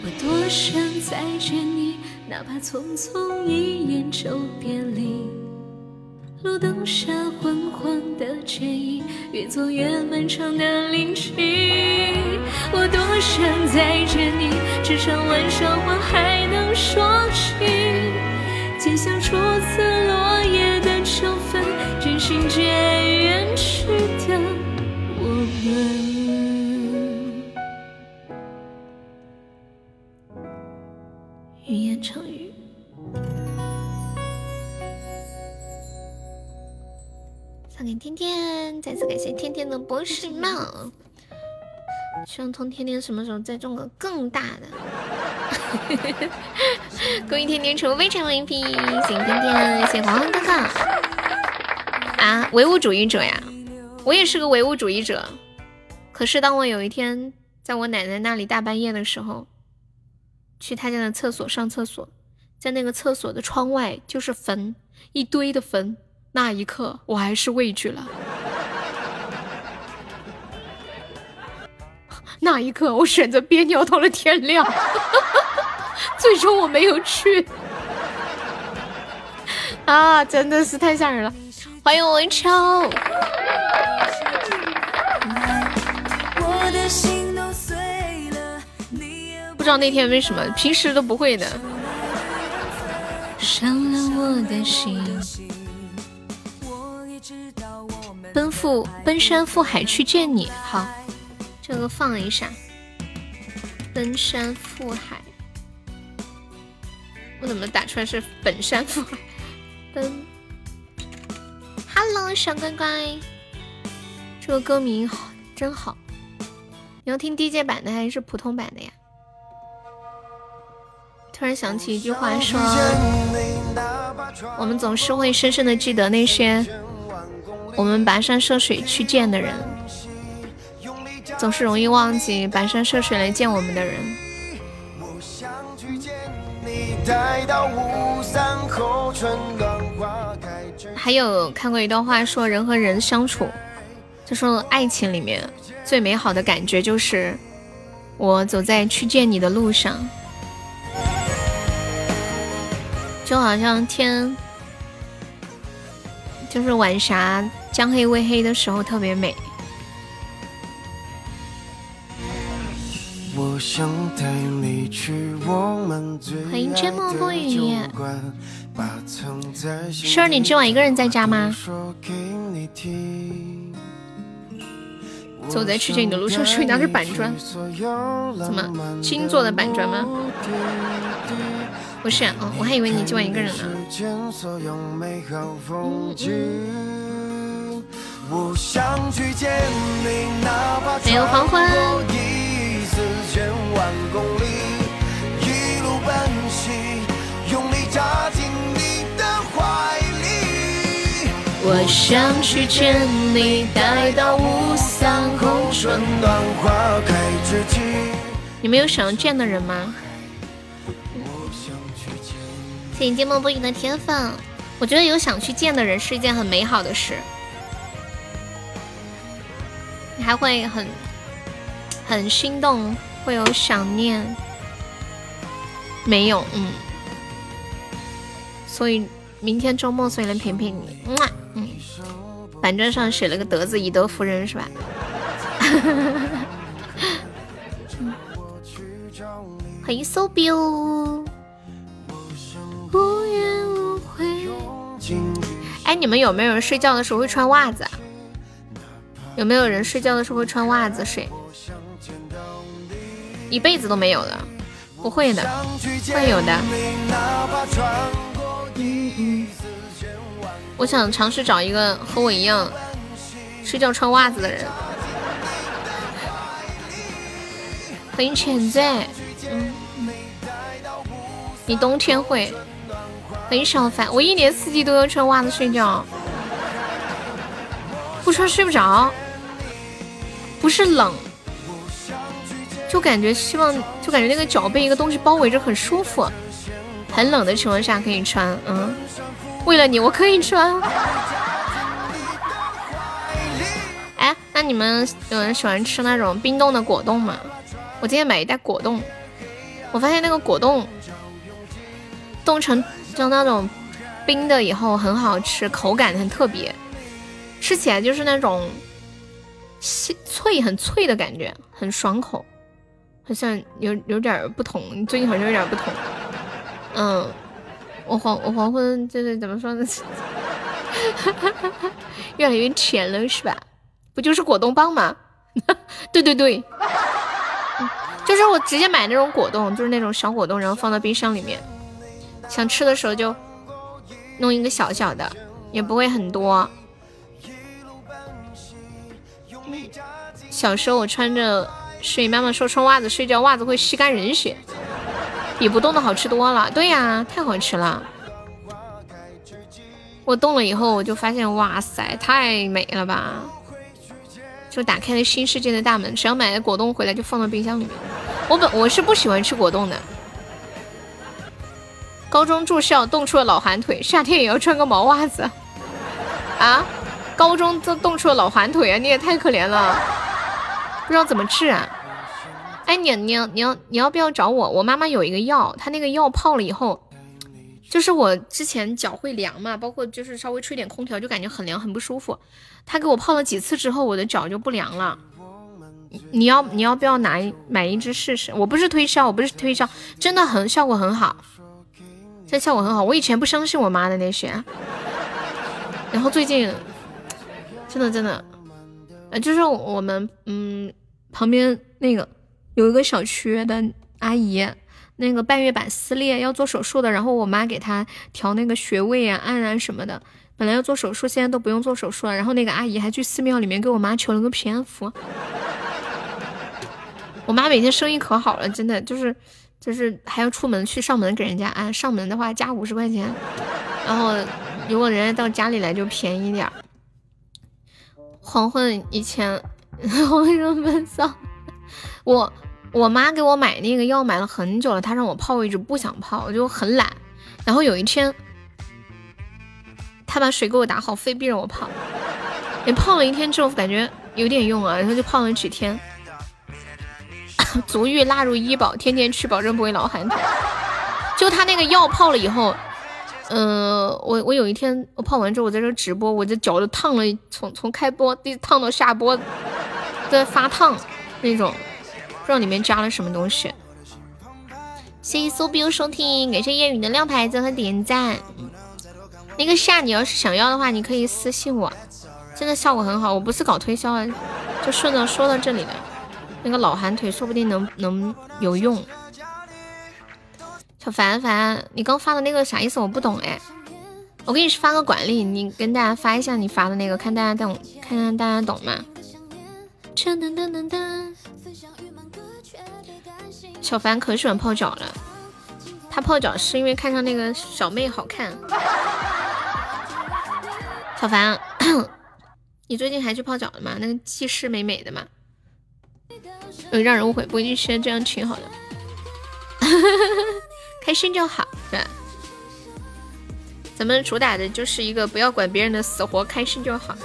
我多想再见你，哪怕匆匆一眼就别离。灯下昏黄的剪影，越走越漫长的林径。我多想再见你，至少玩笑话还能说起。就像初次落叶的再次感谢天天的博士帽。希望从天天什么时候再中个更大的。恭喜天天成为非常 VIP，谢谢天天，谢谢黄黄哥哥。啊，唯物主义者呀，我也是个唯物主义者。可是当我有一天在我奶奶那里大半夜的时候，去她家的厕所上厕所，在那个厕所的窗外就是坟，一堆的坟。那一刻，我还是畏惧了。那一刻，我选择憋尿到了天亮，最终我没有去。啊，真的是太吓人了！欢迎我超。不知道那天为什么，平时都不会的。伤了我的心。奔赴奔山赴海去见你，好，这个放一下。奔山赴海，我怎么打出来是本山赴海？奔，Hello，小乖乖，这个歌名好真好。你要听 DJ 版的还是普通版的呀？突然想起一句话说，我们总是会深深的记得那些。我们跋山涉水去见的人，总是容易忘记跋山涉水来见我们的人。还有看过一段话，说人和人相处，就说爱情里面最美好的感觉就是我走在去见你的路上，就好像天，就是晚霞。将黑未黑的时候特别美。欢迎沉默不语。诗儿，你今晚一个人在家吗？走在去见你的路上，手里拿着板砖。怎么？金做的板砖吗？不是，哦，我还以为你今晚一个人呢。没有黄昏。我想去见你，待到雾散后春暖花开之际。你们有想要见的人吗？谢谢芥末不语的铁粉。我觉得有想去见的人是一件很美好的事，你还会很很心动，会有想念。没有，嗯。所以明天周末，所以能陪陪你。嗯，板砖上写了个德字，以德服人是吧？欢迎 so b i u 哎，你们有没有人睡觉的时候会穿袜子？有没有人睡觉的时候会穿袜子睡？一辈子都没有了，不会的，会有的。我想尝试找一个和我一样睡觉穿袜子的人。欢迎浅醉，嗯，你冬天会？欢迎小凡，我一年四季都要穿袜子睡觉，不穿睡不着，不是冷，就感觉希望，就感觉那个脚被一个东西包围着很舒服。很冷的情况下可以穿，嗯，为了你我可以穿。哎，那你们有人喜欢吃那种冰冻的果冻吗？我今天买一袋果冻，我发现那个果冻冻成就那种冰的以后很好吃，口感很特别，吃起来就是那种脆很脆的感觉，很爽口，好像有有点不同，最近好像有点不同。嗯，我黄我黄昏就是怎么说呢？越来越甜了是吧？不就是果冻棒吗？对对对，就是我直接买那种果冻，就是那种小果冻，然后放到冰箱里面，想吃的时候就弄一个小小的，也不会很多。小时候我穿着睡，妈妈说穿袜子睡觉，袜子会吸干人血。比不冻的好吃多了，对呀，太好吃了。我冻了以后，我就发现，哇塞，太美了吧！就打开了新世界的大门。只要买了果冻回来，就放到冰箱里面。我本我是不喜欢吃果冻的。高中住校冻出了老寒腿，夏天也要穿个毛袜子啊！高中都冻出了老寒腿啊！你也太可怜了，不知道怎么治啊。哎，你你你要你要不要找我？我妈妈有一个药，她那个药泡了以后，就是我之前脚会凉嘛，包括就是稍微吹点空调就感觉很凉很不舒服。她给我泡了几次之后，我的脚就不凉了。你要你要不要拿买一支试试？我不是推销，我不是推销，真的很效果很好，这效果很好。我以前不相信我妈的那些，然后最近真的真的，呃，就是我们嗯旁边那个。有一个小区的阿姨，那个半月板撕裂要做手术的，然后我妈给她调那个穴位啊、按啊什么的。本来要做手术，现在都不用做手术了。然后那个阿姨还去寺庙里面给我妈求了个平安符。我妈每天生意可好了，真的就是就是还要出门去上门给人家按，上门的话加五十块钱，然后如果人家到家里来就便宜点。黄昏以前，黄昏奔丧，我。我妈给我买那个药买了很久了，她让我泡，我一直不想泡，我就很懒。然后有一天，她把水给我打好，非逼着我泡。你泡了一天之后，感觉有点用啊，然后就泡了几天。足浴纳入医保，天天吃，保证不会老寒腿。就他那个药泡了以后，嗯，我我有一天我泡完之后，我在这直播，我这脚都烫了，从从开播一烫到下播，在发烫那种。不知道里面加了什么东西。谢谢苏彪收听，感谢夜雨的亮牌子和点赞。那个夏，你要是想要的话，你可以私信我，真的效果很好。我不是搞推销啊，就顺着说到这里的。那个老寒腿说不定能能有用。小凡凡，你刚发的那个啥意思？我不懂哎。我给你发个管理，你跟大家发一下你发的那个，看大家懂，看看大家懂吗？小凡可喜欢泡脚了，他泡脚是因为看上那个小妹好看。小凡，你最近还去泡脚了吗？那个技师美美的嘛。嗯，让人误会，不一定这样挺好的。开心就好，对。咱们主打的就是一个不要管别人的死活，开心就好。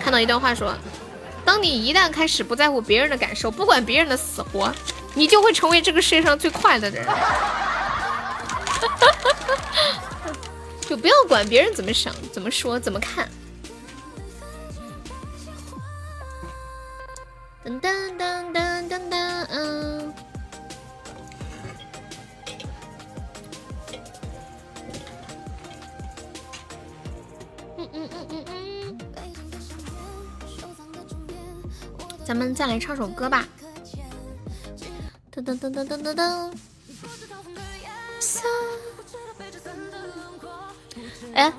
看到一段话说，当你一旦开始不在乎别人的感受，不管别人的死活，你就会成为这个世界上最快乐的人。就不要管别人怎么想、怎么说、怎么看。噔噔噔噔噔噔，嗯。嗯嗯嗯嗯嗯。咱们再来唱首歌吧。噔噔噔噔噔噔噔。哎，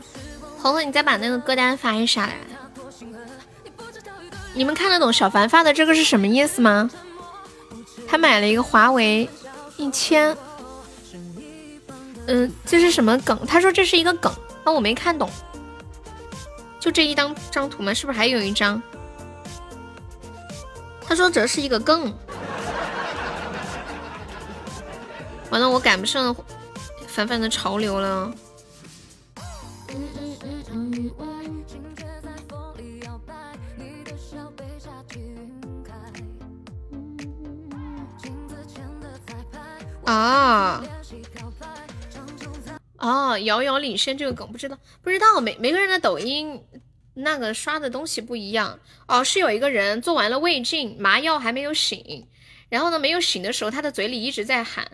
红红，你再把那个歌单发一下来。你们看得懂小凡发的这个是什么意思吗？他买了一个华为一千，嗯，这是什么梗？他说这是一个梗，那我没看懂。就这一张张图吗？是不是还有一张？他说这是一个梗。完了，我赶不上凡凡的潮流了。啊！哦，遥遥领先这个梗不知道，不知道每每个人的抖音那个刷的东西不一样哦。是有一个人做完了胃镜，麻药还没有醒，然后呢没有醒的时候，他的嘴里一直在喊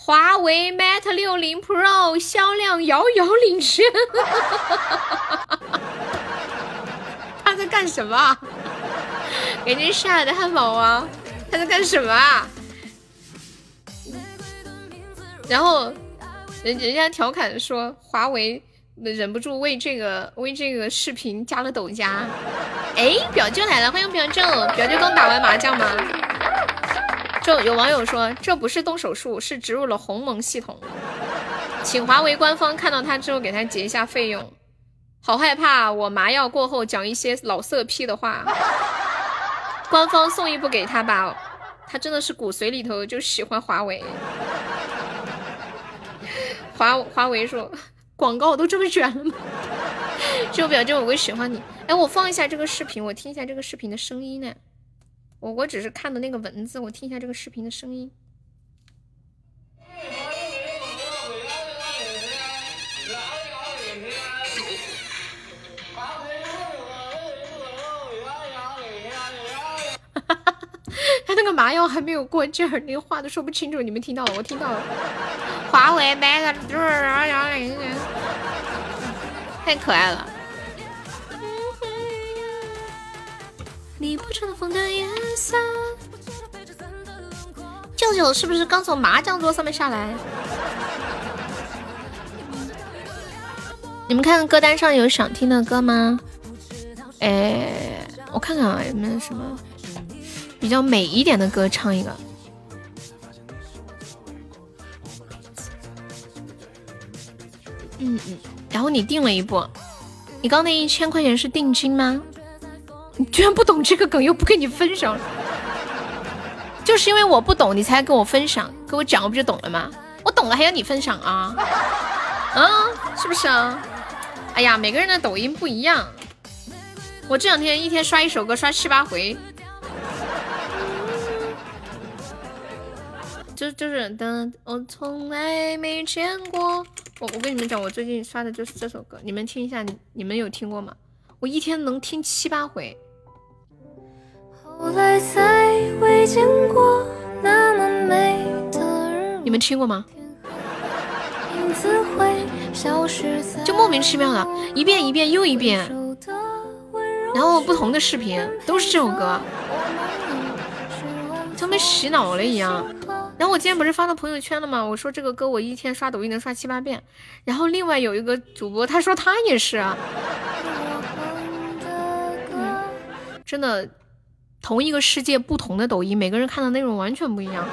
华为 Mate 六零 Pro 销量遥遥领先。他在干什么？感觉吓的汉堡啊！他在干什么啊？然后，人人家调侃说华为忍不住为这个为这个视频加了抖加。哎，表舅来了，欢迎表舅！表舅刚打完麻将吗？就有网友说这不是动手术，是植入了鸿蒙系统，请华为官方看到他之后给他结一下费用。好害怕我麻药过后讲一些老色批的话，官方送一部给他吧，他真的是骨髓里头就喜欢华为。华华为说广告都这么卷了吗？就 表舅，我会喜欢你。哎，我放一下这个视频，我听一下这个视频的声音呢。我我只是看的那个文字，我听一下这个视频的声音。他那个麻药还没有过劲儿，连话都说不清楚。你们听到了？我听到了。华为买的就是幺幺零，太可爱了。舅舅是不是刚从麻将桌上面下来？你们看歌单上有想听的歌吗？哎，我看看啊，有没有什么比较美一点的歌，唱一个。嗯嗯，然后你定了一部，你刚那一千块钱是定金吗？你居然不懂这个梗，又不跟你分享，就是因为我不懂，你才跟我分享，跟我讲，我不就懂了吗？我懂了还要你分享啊？啊，是不是啊？哎呀，每个人的抖音不一样，我这两天一天刷一首歌，刷七八回。就就是的，我从来没见过。我我跟你们讲，我最近刷的就是这首歌，你们听一下，你你们有听过吗？我一天能听七八回。你们听过吗？就莫名其妙的，一遍一遍又一遍，然后不同的视频都是这首歌，就被洗脑了一样。然后我今天不是发到朋友圈了吗？我说这个歌我一天刷抖音能刷七八遍。然后另外有一个主播他说他也是啊，真的，同一个世界不同的抖音，每个人看的内容完全不一样。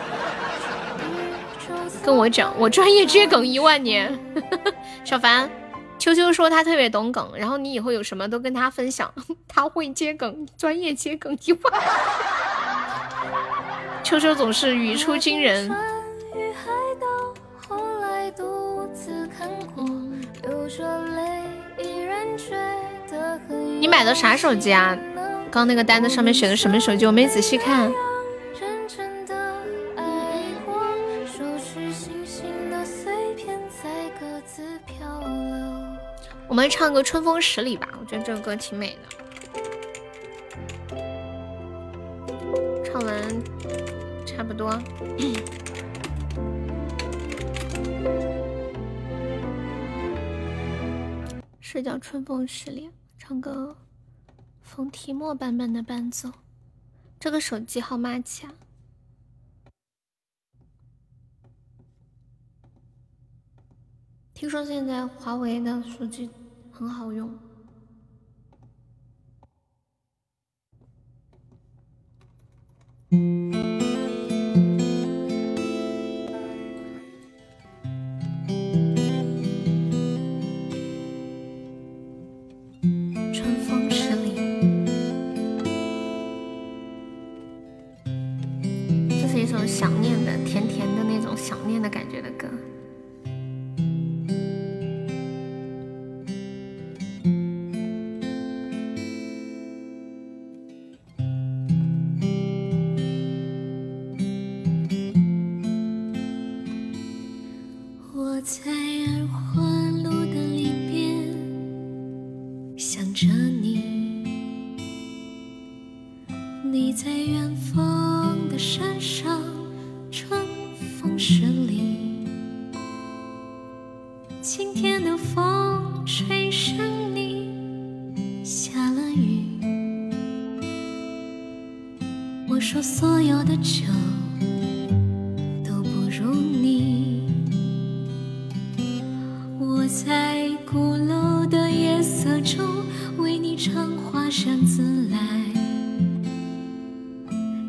跟我讲，我专业接梗一万年，小凡。秋秋说他特别懂梗，然后你以后有什么都跟他分享，他会接梗，专业接梗一万。秋秋总是语出惊人。你买的啥手机啊？刚那个单子上面写的什么手机？我没仔细看。我们唱个《春风十里》吧，我觉得这个歌挺美的。唱完差不多。是叫《春风十里》，唱个冯提莫版本的伴奏。这个手机号码卡。听说现在华为的手机很好用。花香自来，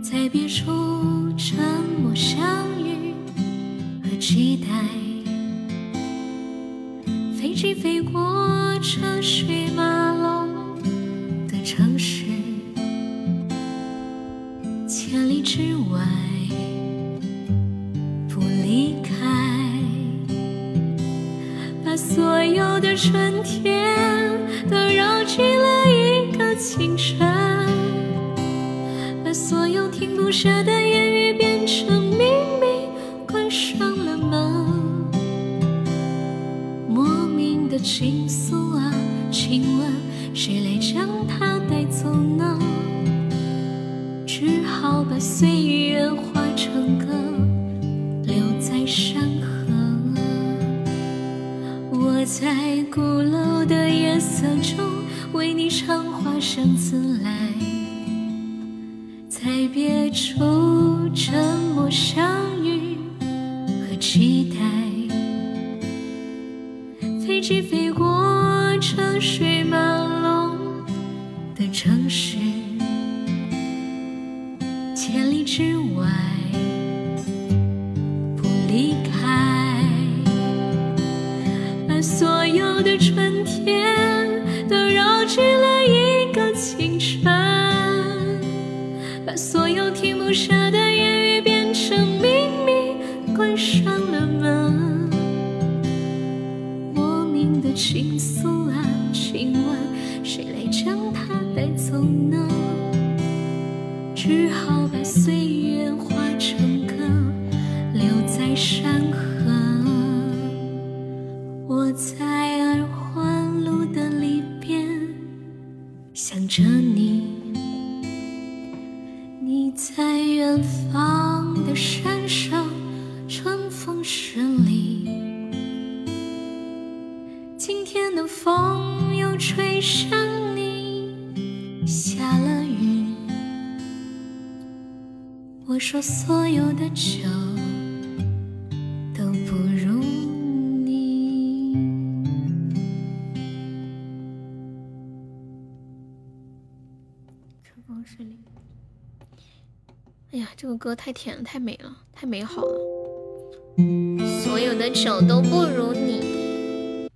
在别处沉默相遇和期待。哎呀，这个歌太甜了，太美了，太美好了。所有的酒都不如你。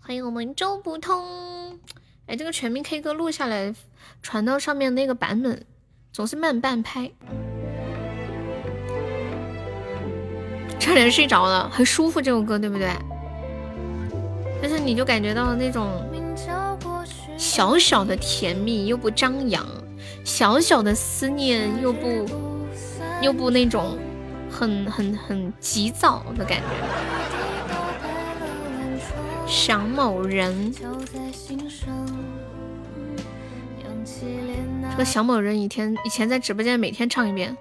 欢欢迎我们周不通。哎，这个全民 K 歌录下来，传到上面那个版本总是慢半拍，差点睡着了，很舒服这首歌，对不对？但是你就感觉到那种小小的甜蜜又不张扬，小小的思念又不又不那种很很很急躁的感觉。想某人，这个想某人以前以前在直播间每天唱一遍，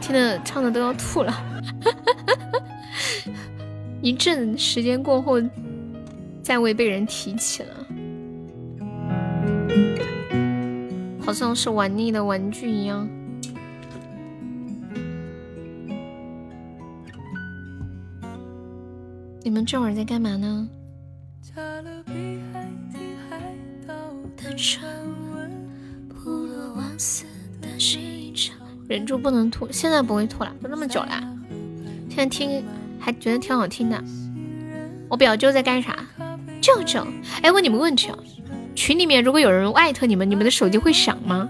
听的唱的都要吐了。一阵时间过后，再未被人提起了，好像是玩腻的玩具一样。你们这会儿在干嘛呢？忍住不能吐，现在不会吐了，都那么久了，现在听还觉得挺好听的。我表舅在干啥？舅舅，哎，问你们问题啊，群里面如果有人艾特你们，你们的手机会响吗？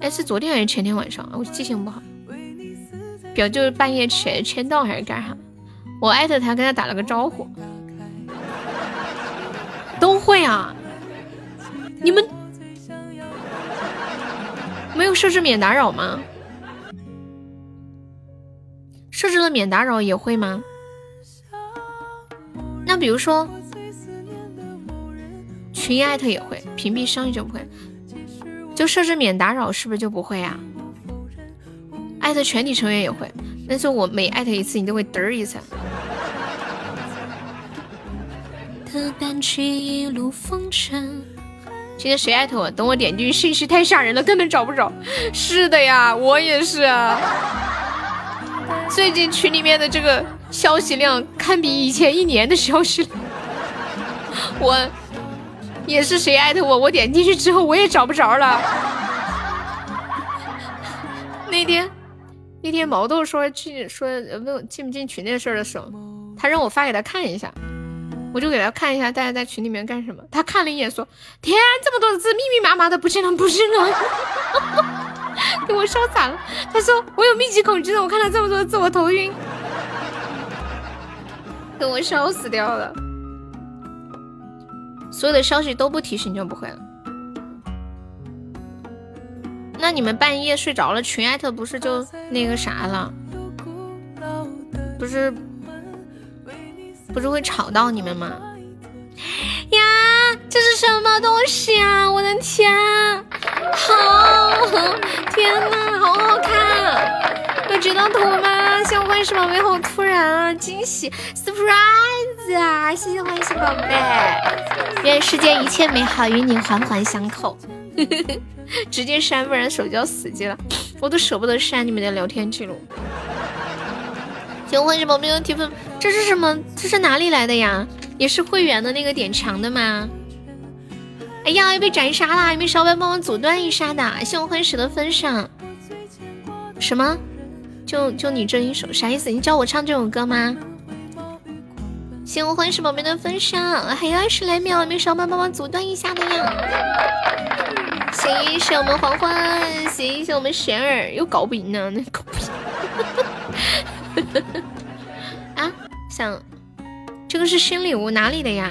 哎，是昨天还是前天晚上？我记性不好。表舅半夜起来签到还是干啥？我艾特他，跟他打了个招呼，都会啊。你们没有设置免打扰吗？设置了免打扰也会吗？那比如说群艾特也会，屏蔽声音就不会，就设置免打扰是不是就不会呀？艾特全体成员也会。但是我每艾特一次，你都会嘚儿一下。今天谁艾特我？等我点进去，信息太吓人了，根本找不着。是的呀，我也是啊。最近群里面的这个消息量，堪比以前一年的消息量。我也是谁艾特我，我点进去之后，我也找不着了。那天。那天毛豆说进说问进不进群那事儿的时候，他让我发给他看一下，我就给他看一下大家在群里面干什么。他看了一眼说：“天，这么多的字，密密麻麻的，不是人不是人，给我笑惨了。”他说：“我有密集恐惧症，我看到这么多字，我头晕，给我笑死掉了。”所有的消息都不提醒就不会了。那你们半夜睡着了，群艾特不是就那个啥了？不是，不是会吵到你们吗？呀，这是什么东西啊！我的天，好，天哪，好好看！有截到图吗？谢谢欢喜宝贝，好突然啊，惊喜，surprise 啊！谢谢欢喜宝贝，愿世间一切美好与你环环相扣。直接删，不然手机要死机了。我都舍不得删你们的聊天记录。请问什么没有提分？这是什么？这是哪里来的呀？也是会员的那个点墙的吗？哎呀，要被斩杀啦！有没有小伙伴帮忙阻断一杀的？谢我欢喜的分享。什么？就就你这一首啥意思？你教我唱这首歌吗？谢我欢喜宝贝的分享，还有二十来秒，没有小伙伴帮忙阻断一下的呀？谢谢我们黄欢，谢谢我们玄儿，又搞不赢呢，那搞不赢。啊，想这个是新礼物，哪里的呀？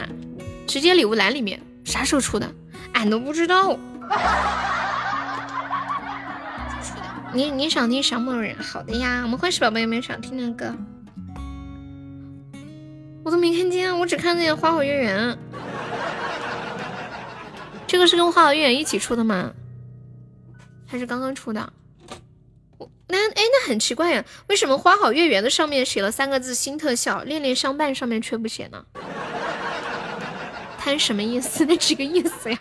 直接礼物栏里面，啥时候出的？俺都不知道。你你想听什么人？好的呀，我们欢喜宝宝有没有想听的歌？我都没看见，我只看见花好月圆。这个是跟花好月圆一起出的吗？还是刚刚出的？我那哎，那很奇怪呀，为什么花好月圆的上面写了三个字新特效，恋恋相伴上面却不写呢？他是什么意思？那几个意思呀？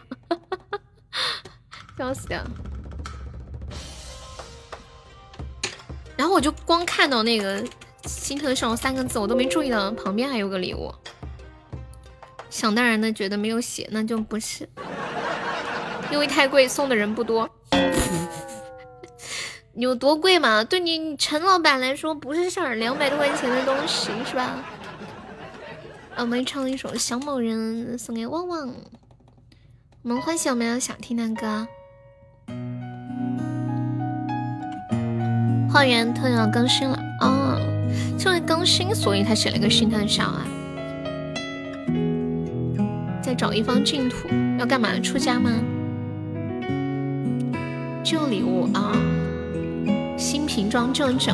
笑死了！然后我就光看到那个新特效三个字，我都没注意到旁边还有个礼物。想当然的觉得没有写，那就不是。因为太贵，送的人不多。有多贵嘛？对你陈老板来说不是事儿，两百多块钱的东西是吧？我们唱一首《想某人》送给旺旺。我们欢喜有没有想听的歌？花园突然更新了哦，就为更新，所以他写了个心叹笑啊。在找一方净土，要干嘛？出家吗？旧礼物啊，新瓶装旧酒。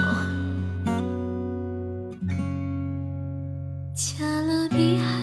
加勒比海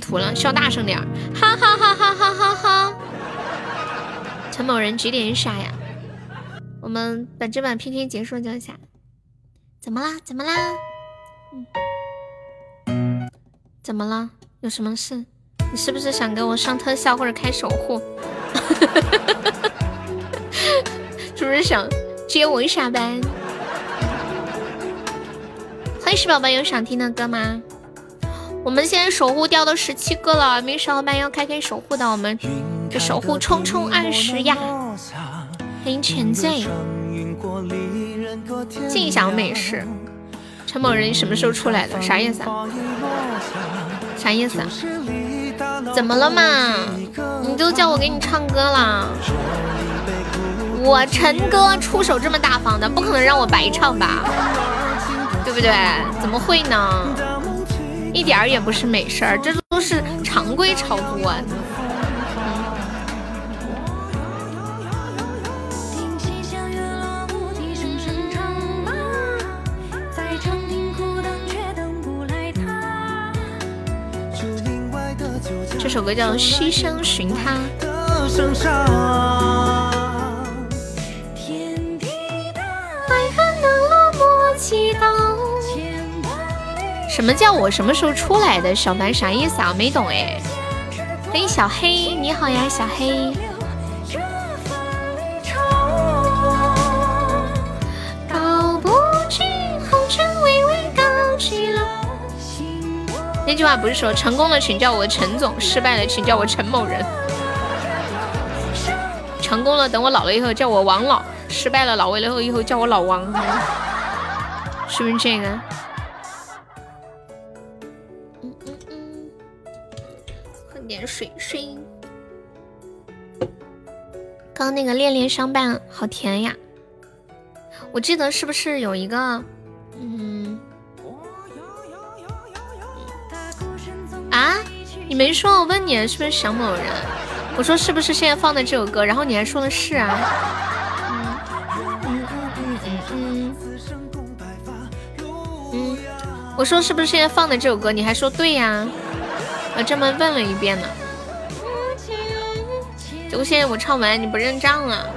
图了，笑大声点，哈哈哈哈哈哈哈！陈某人几点下呀？我们本这版 PK 结束就下。怎么啦？怎么啦？嗯，怎么了？有什么事？你是不是想给我上特效或者开守护？是不是想接我一下班？欢迎石宝宝有想听的歌吗？我们现在守护掉到十七个了，没小伙伴要开开守护的，我们这守护冲冲二十呀！欢迎沉醉，静享美食。陈某人你什么时候出来的？啥意思啊？啥意思啊？怎么了嘛？你都叫我给你唱歌了，我陈哥出手这么大方的，不可能让我白唱吧？对不对？怎么会呢？一点儿也不是美事儿，这都是常规操作啊。这首歌叫《西厢寻他》。什么叫我什么时候出来的？小白啥意思啊？没懂哎。欢迎小黑，你好呀，小黑。那句话不是说成功了请叫我陈总，失败了请叫我陈某人。成功了等我老了以后叫我王老，失败了老了以后以后叫我老王，是不是这个？刚那个恋恋相伴好甜呀，我记得是不是有一个，嗯。啊！你没说，我问你是不是想某人？我说是不是现在放的这首歌？然后你还说的是啊。嗯嗯嗯嗯嗯嗯。我说是不是现在放的这首歌？你还说对呀。我专门问了一遍呢。结果现在我唱完你不认账了。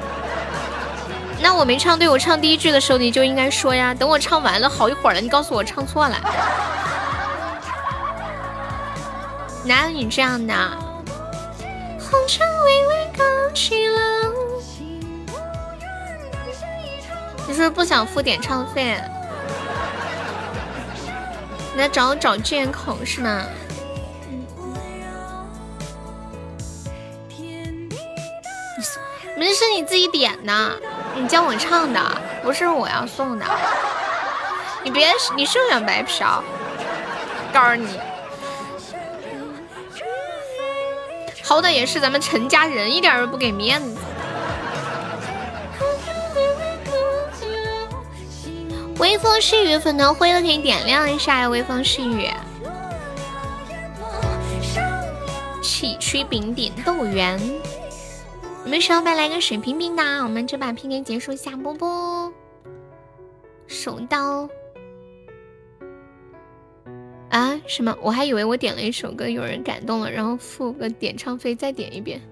那我没唱对，我唱第一句的时候你就应该说呀。等我唱完了好一会儿了，你告诉我唱错了。哪有你这样的？红尘微微高起了。你是不是不想付点唱费？你在找找借口是吗？明明是你自己点的，你叫我唱的，不是我要送的。你别，你是不是想白嫖？告诉你。好歹也是咱们陈家人，一点都不给面子。微风细雨，粉团灰了可以点亮一下呀！微风细雨，崎岖饼点豆圆。你们小伙伴来个水平平的，我们这把 PK 结束下播播。手刀。啊什么？我还以为我点了一首歌，有人感动了，然后付个点唱费再点一遍。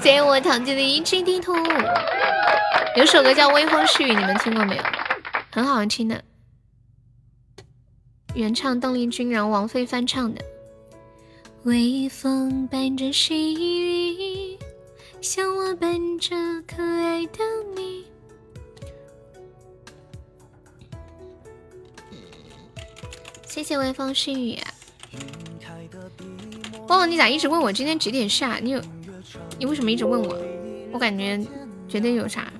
谢谢我堂姐的一记地图。有首歌叫《微风细雨》，你们听过没有？很好听的，原唱邓丽君，然后王菲翻唱的。微风伴着细雨，像我伴着可爱的你。谢谢微风细雨。旺旺，你咋一直问我今天几点下？你有，你为什么一直问我？我感觉绝对有啥。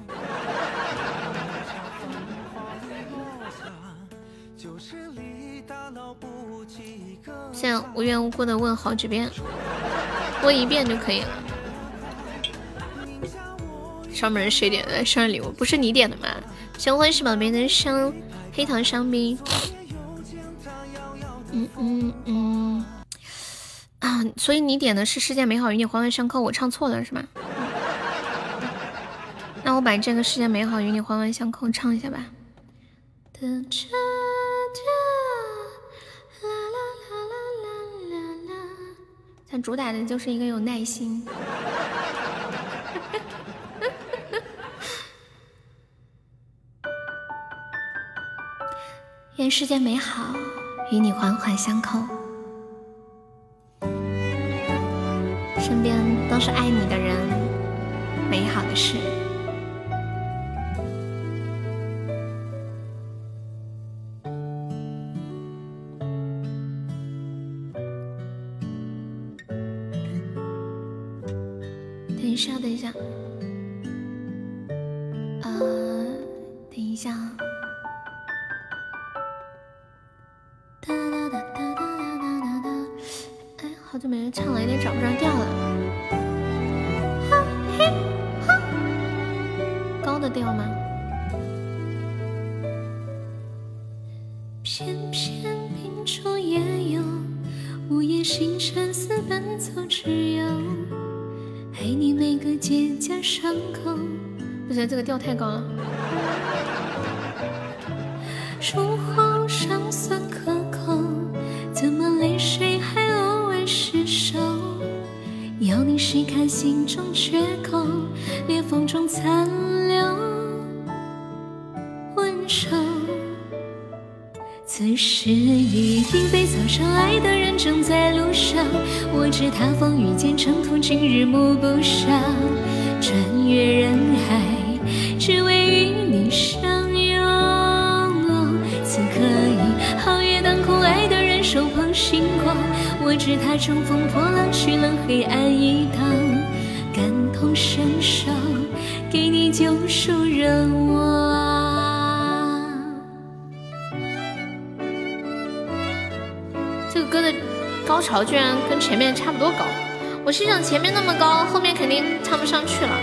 现在无缘无故的问好几遍，问一遍就可以了。上面谁点的生日礼物？不是你点的吗？欢欢喜宝贝的生黑糖香槟。嗯嗯嗯啊，所以你点的是《世界美好与你环环相扣》，我唱错了是吗？那我把这个《世界美好与你环环相扣》唱一下吧。但主打的就是一个有耐心。愿世间美好。与你环环相扣，身边都是爱你的人，美好的事。这个调太高了。我心想前面那么高，后面肯定唱不上去了。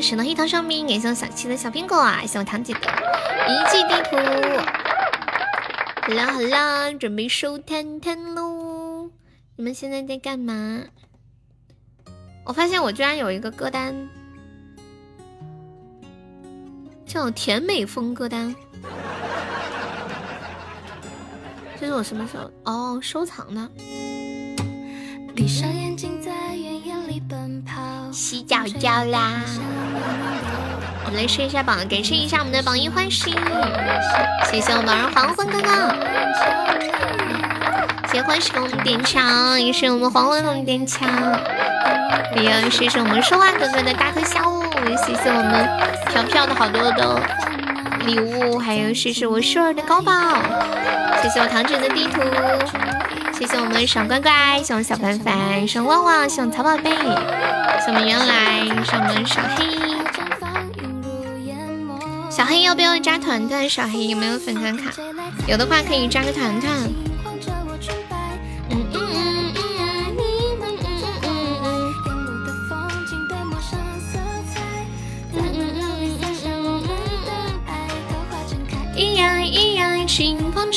我欢喜的黑桃上面，感谢我小七的小苹果啊！谢谢我堂姐的一记地图。好啦好啦，准备收摊摊喽！你们现在在干嘛？我发现我居然有一个歌单，叫甜美风歌单。这是我什么时候哦收藏的？闭上眼睛洗脚脚啦！我们来试一下榜，感谢一下我们的榜一欢喜，谢谢我们儿黄昏哥哥，谢谢欢喜给我们点枪，也是我们黄昏给我们点枪。也要谢谢我们说话哥哥的大特效，谢谢我们飘飘的好多的礼物，还有谢谢我舒儿的高宝，谢谢我糖纸的地图，谢谢我们小乖乖，谢谢我小凡凡，谢谢旺旺，谢谢我曹宝贝，谢谢我们原来，谢谢我们小黑，小黑要不要加团团？小黑有没有粉团卡？有的话可以加个团团。旺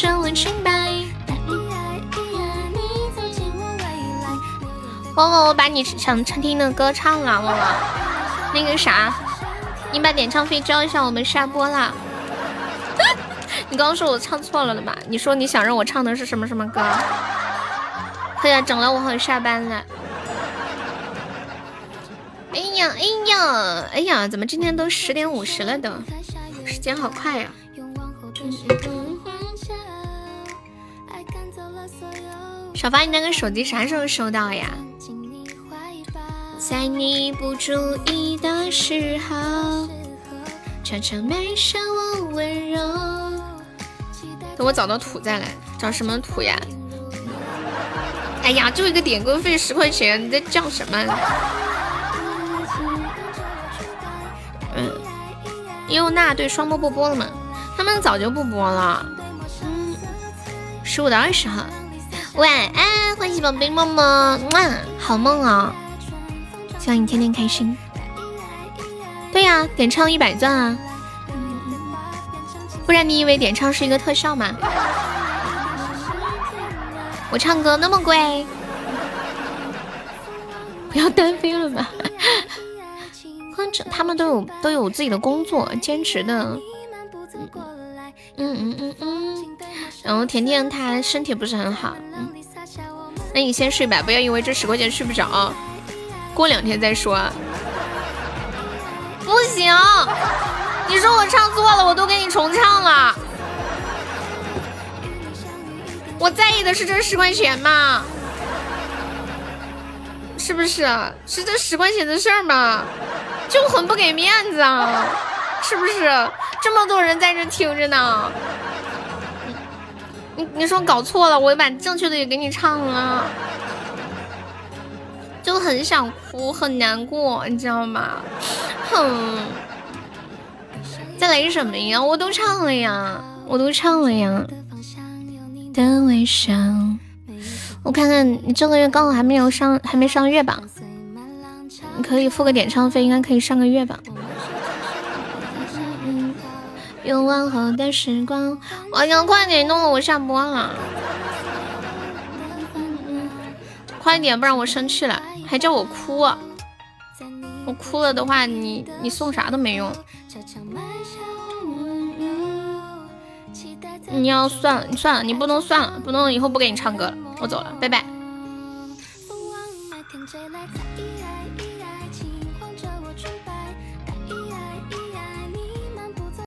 旺，我把你想听的歌唱了，旺旺。那个啥，你把点唱费交一下，我们下播啦。你刚刚说我唱错了的吧？你说你想让我唱的是什么什么歌？哎呀，整了我好下班了。哎呀，哎呀，哎呀，怎么今天都十点五十了都？时间好快呀。小凡，你那个手机啥时候收到呀？在你不注意的时候，悄悄埋上我温柔。
等我找到土再来，找什么土呀？哎呀，就一个点歌费十块钱，你在叫什么？嗯，优娜对双播不播了吗？他们早就不播了。嗯，十五到二十号。晚安，欢喜宝贝么么，好梦啊！希望你天天开心。对呀，点唱一百钻啊！不然你以为点唱是一个特效吗？我唱歌那么贵，不要单飞了吧？他们都有都有自己的工作，兼职的。嗯嗯嗯嗯。然后甜甜她身体不是很好，嗯。那你先睡吧，不要因为这十块钱睡不着，过两天再说。不行，你说我唱错了，我都给你重唱了。我在意的是这十块钱吗，是不是？是这十块钱的事儿吗？就很不给面子啊，是不是？这么多人在这听着呢，你你说搞错了，我把正确的也给你唱了，就很想哭，很难过，你知道吗？哼，再来什么呀？我都唱了呀，我都唱了呀。的微笑，我看看你这个月刚好还没有上，还没上月榜，你可以付个点唱费，应该可以上个月榜。用往后的时光，王娘快点弄了我下播了，快点，不然我生气了，还叫我哭，我哭了的话，你你送啥都没用。你要算了，你算了，你不能算了，不能以后不给你唱歌了，我走了，拜拜。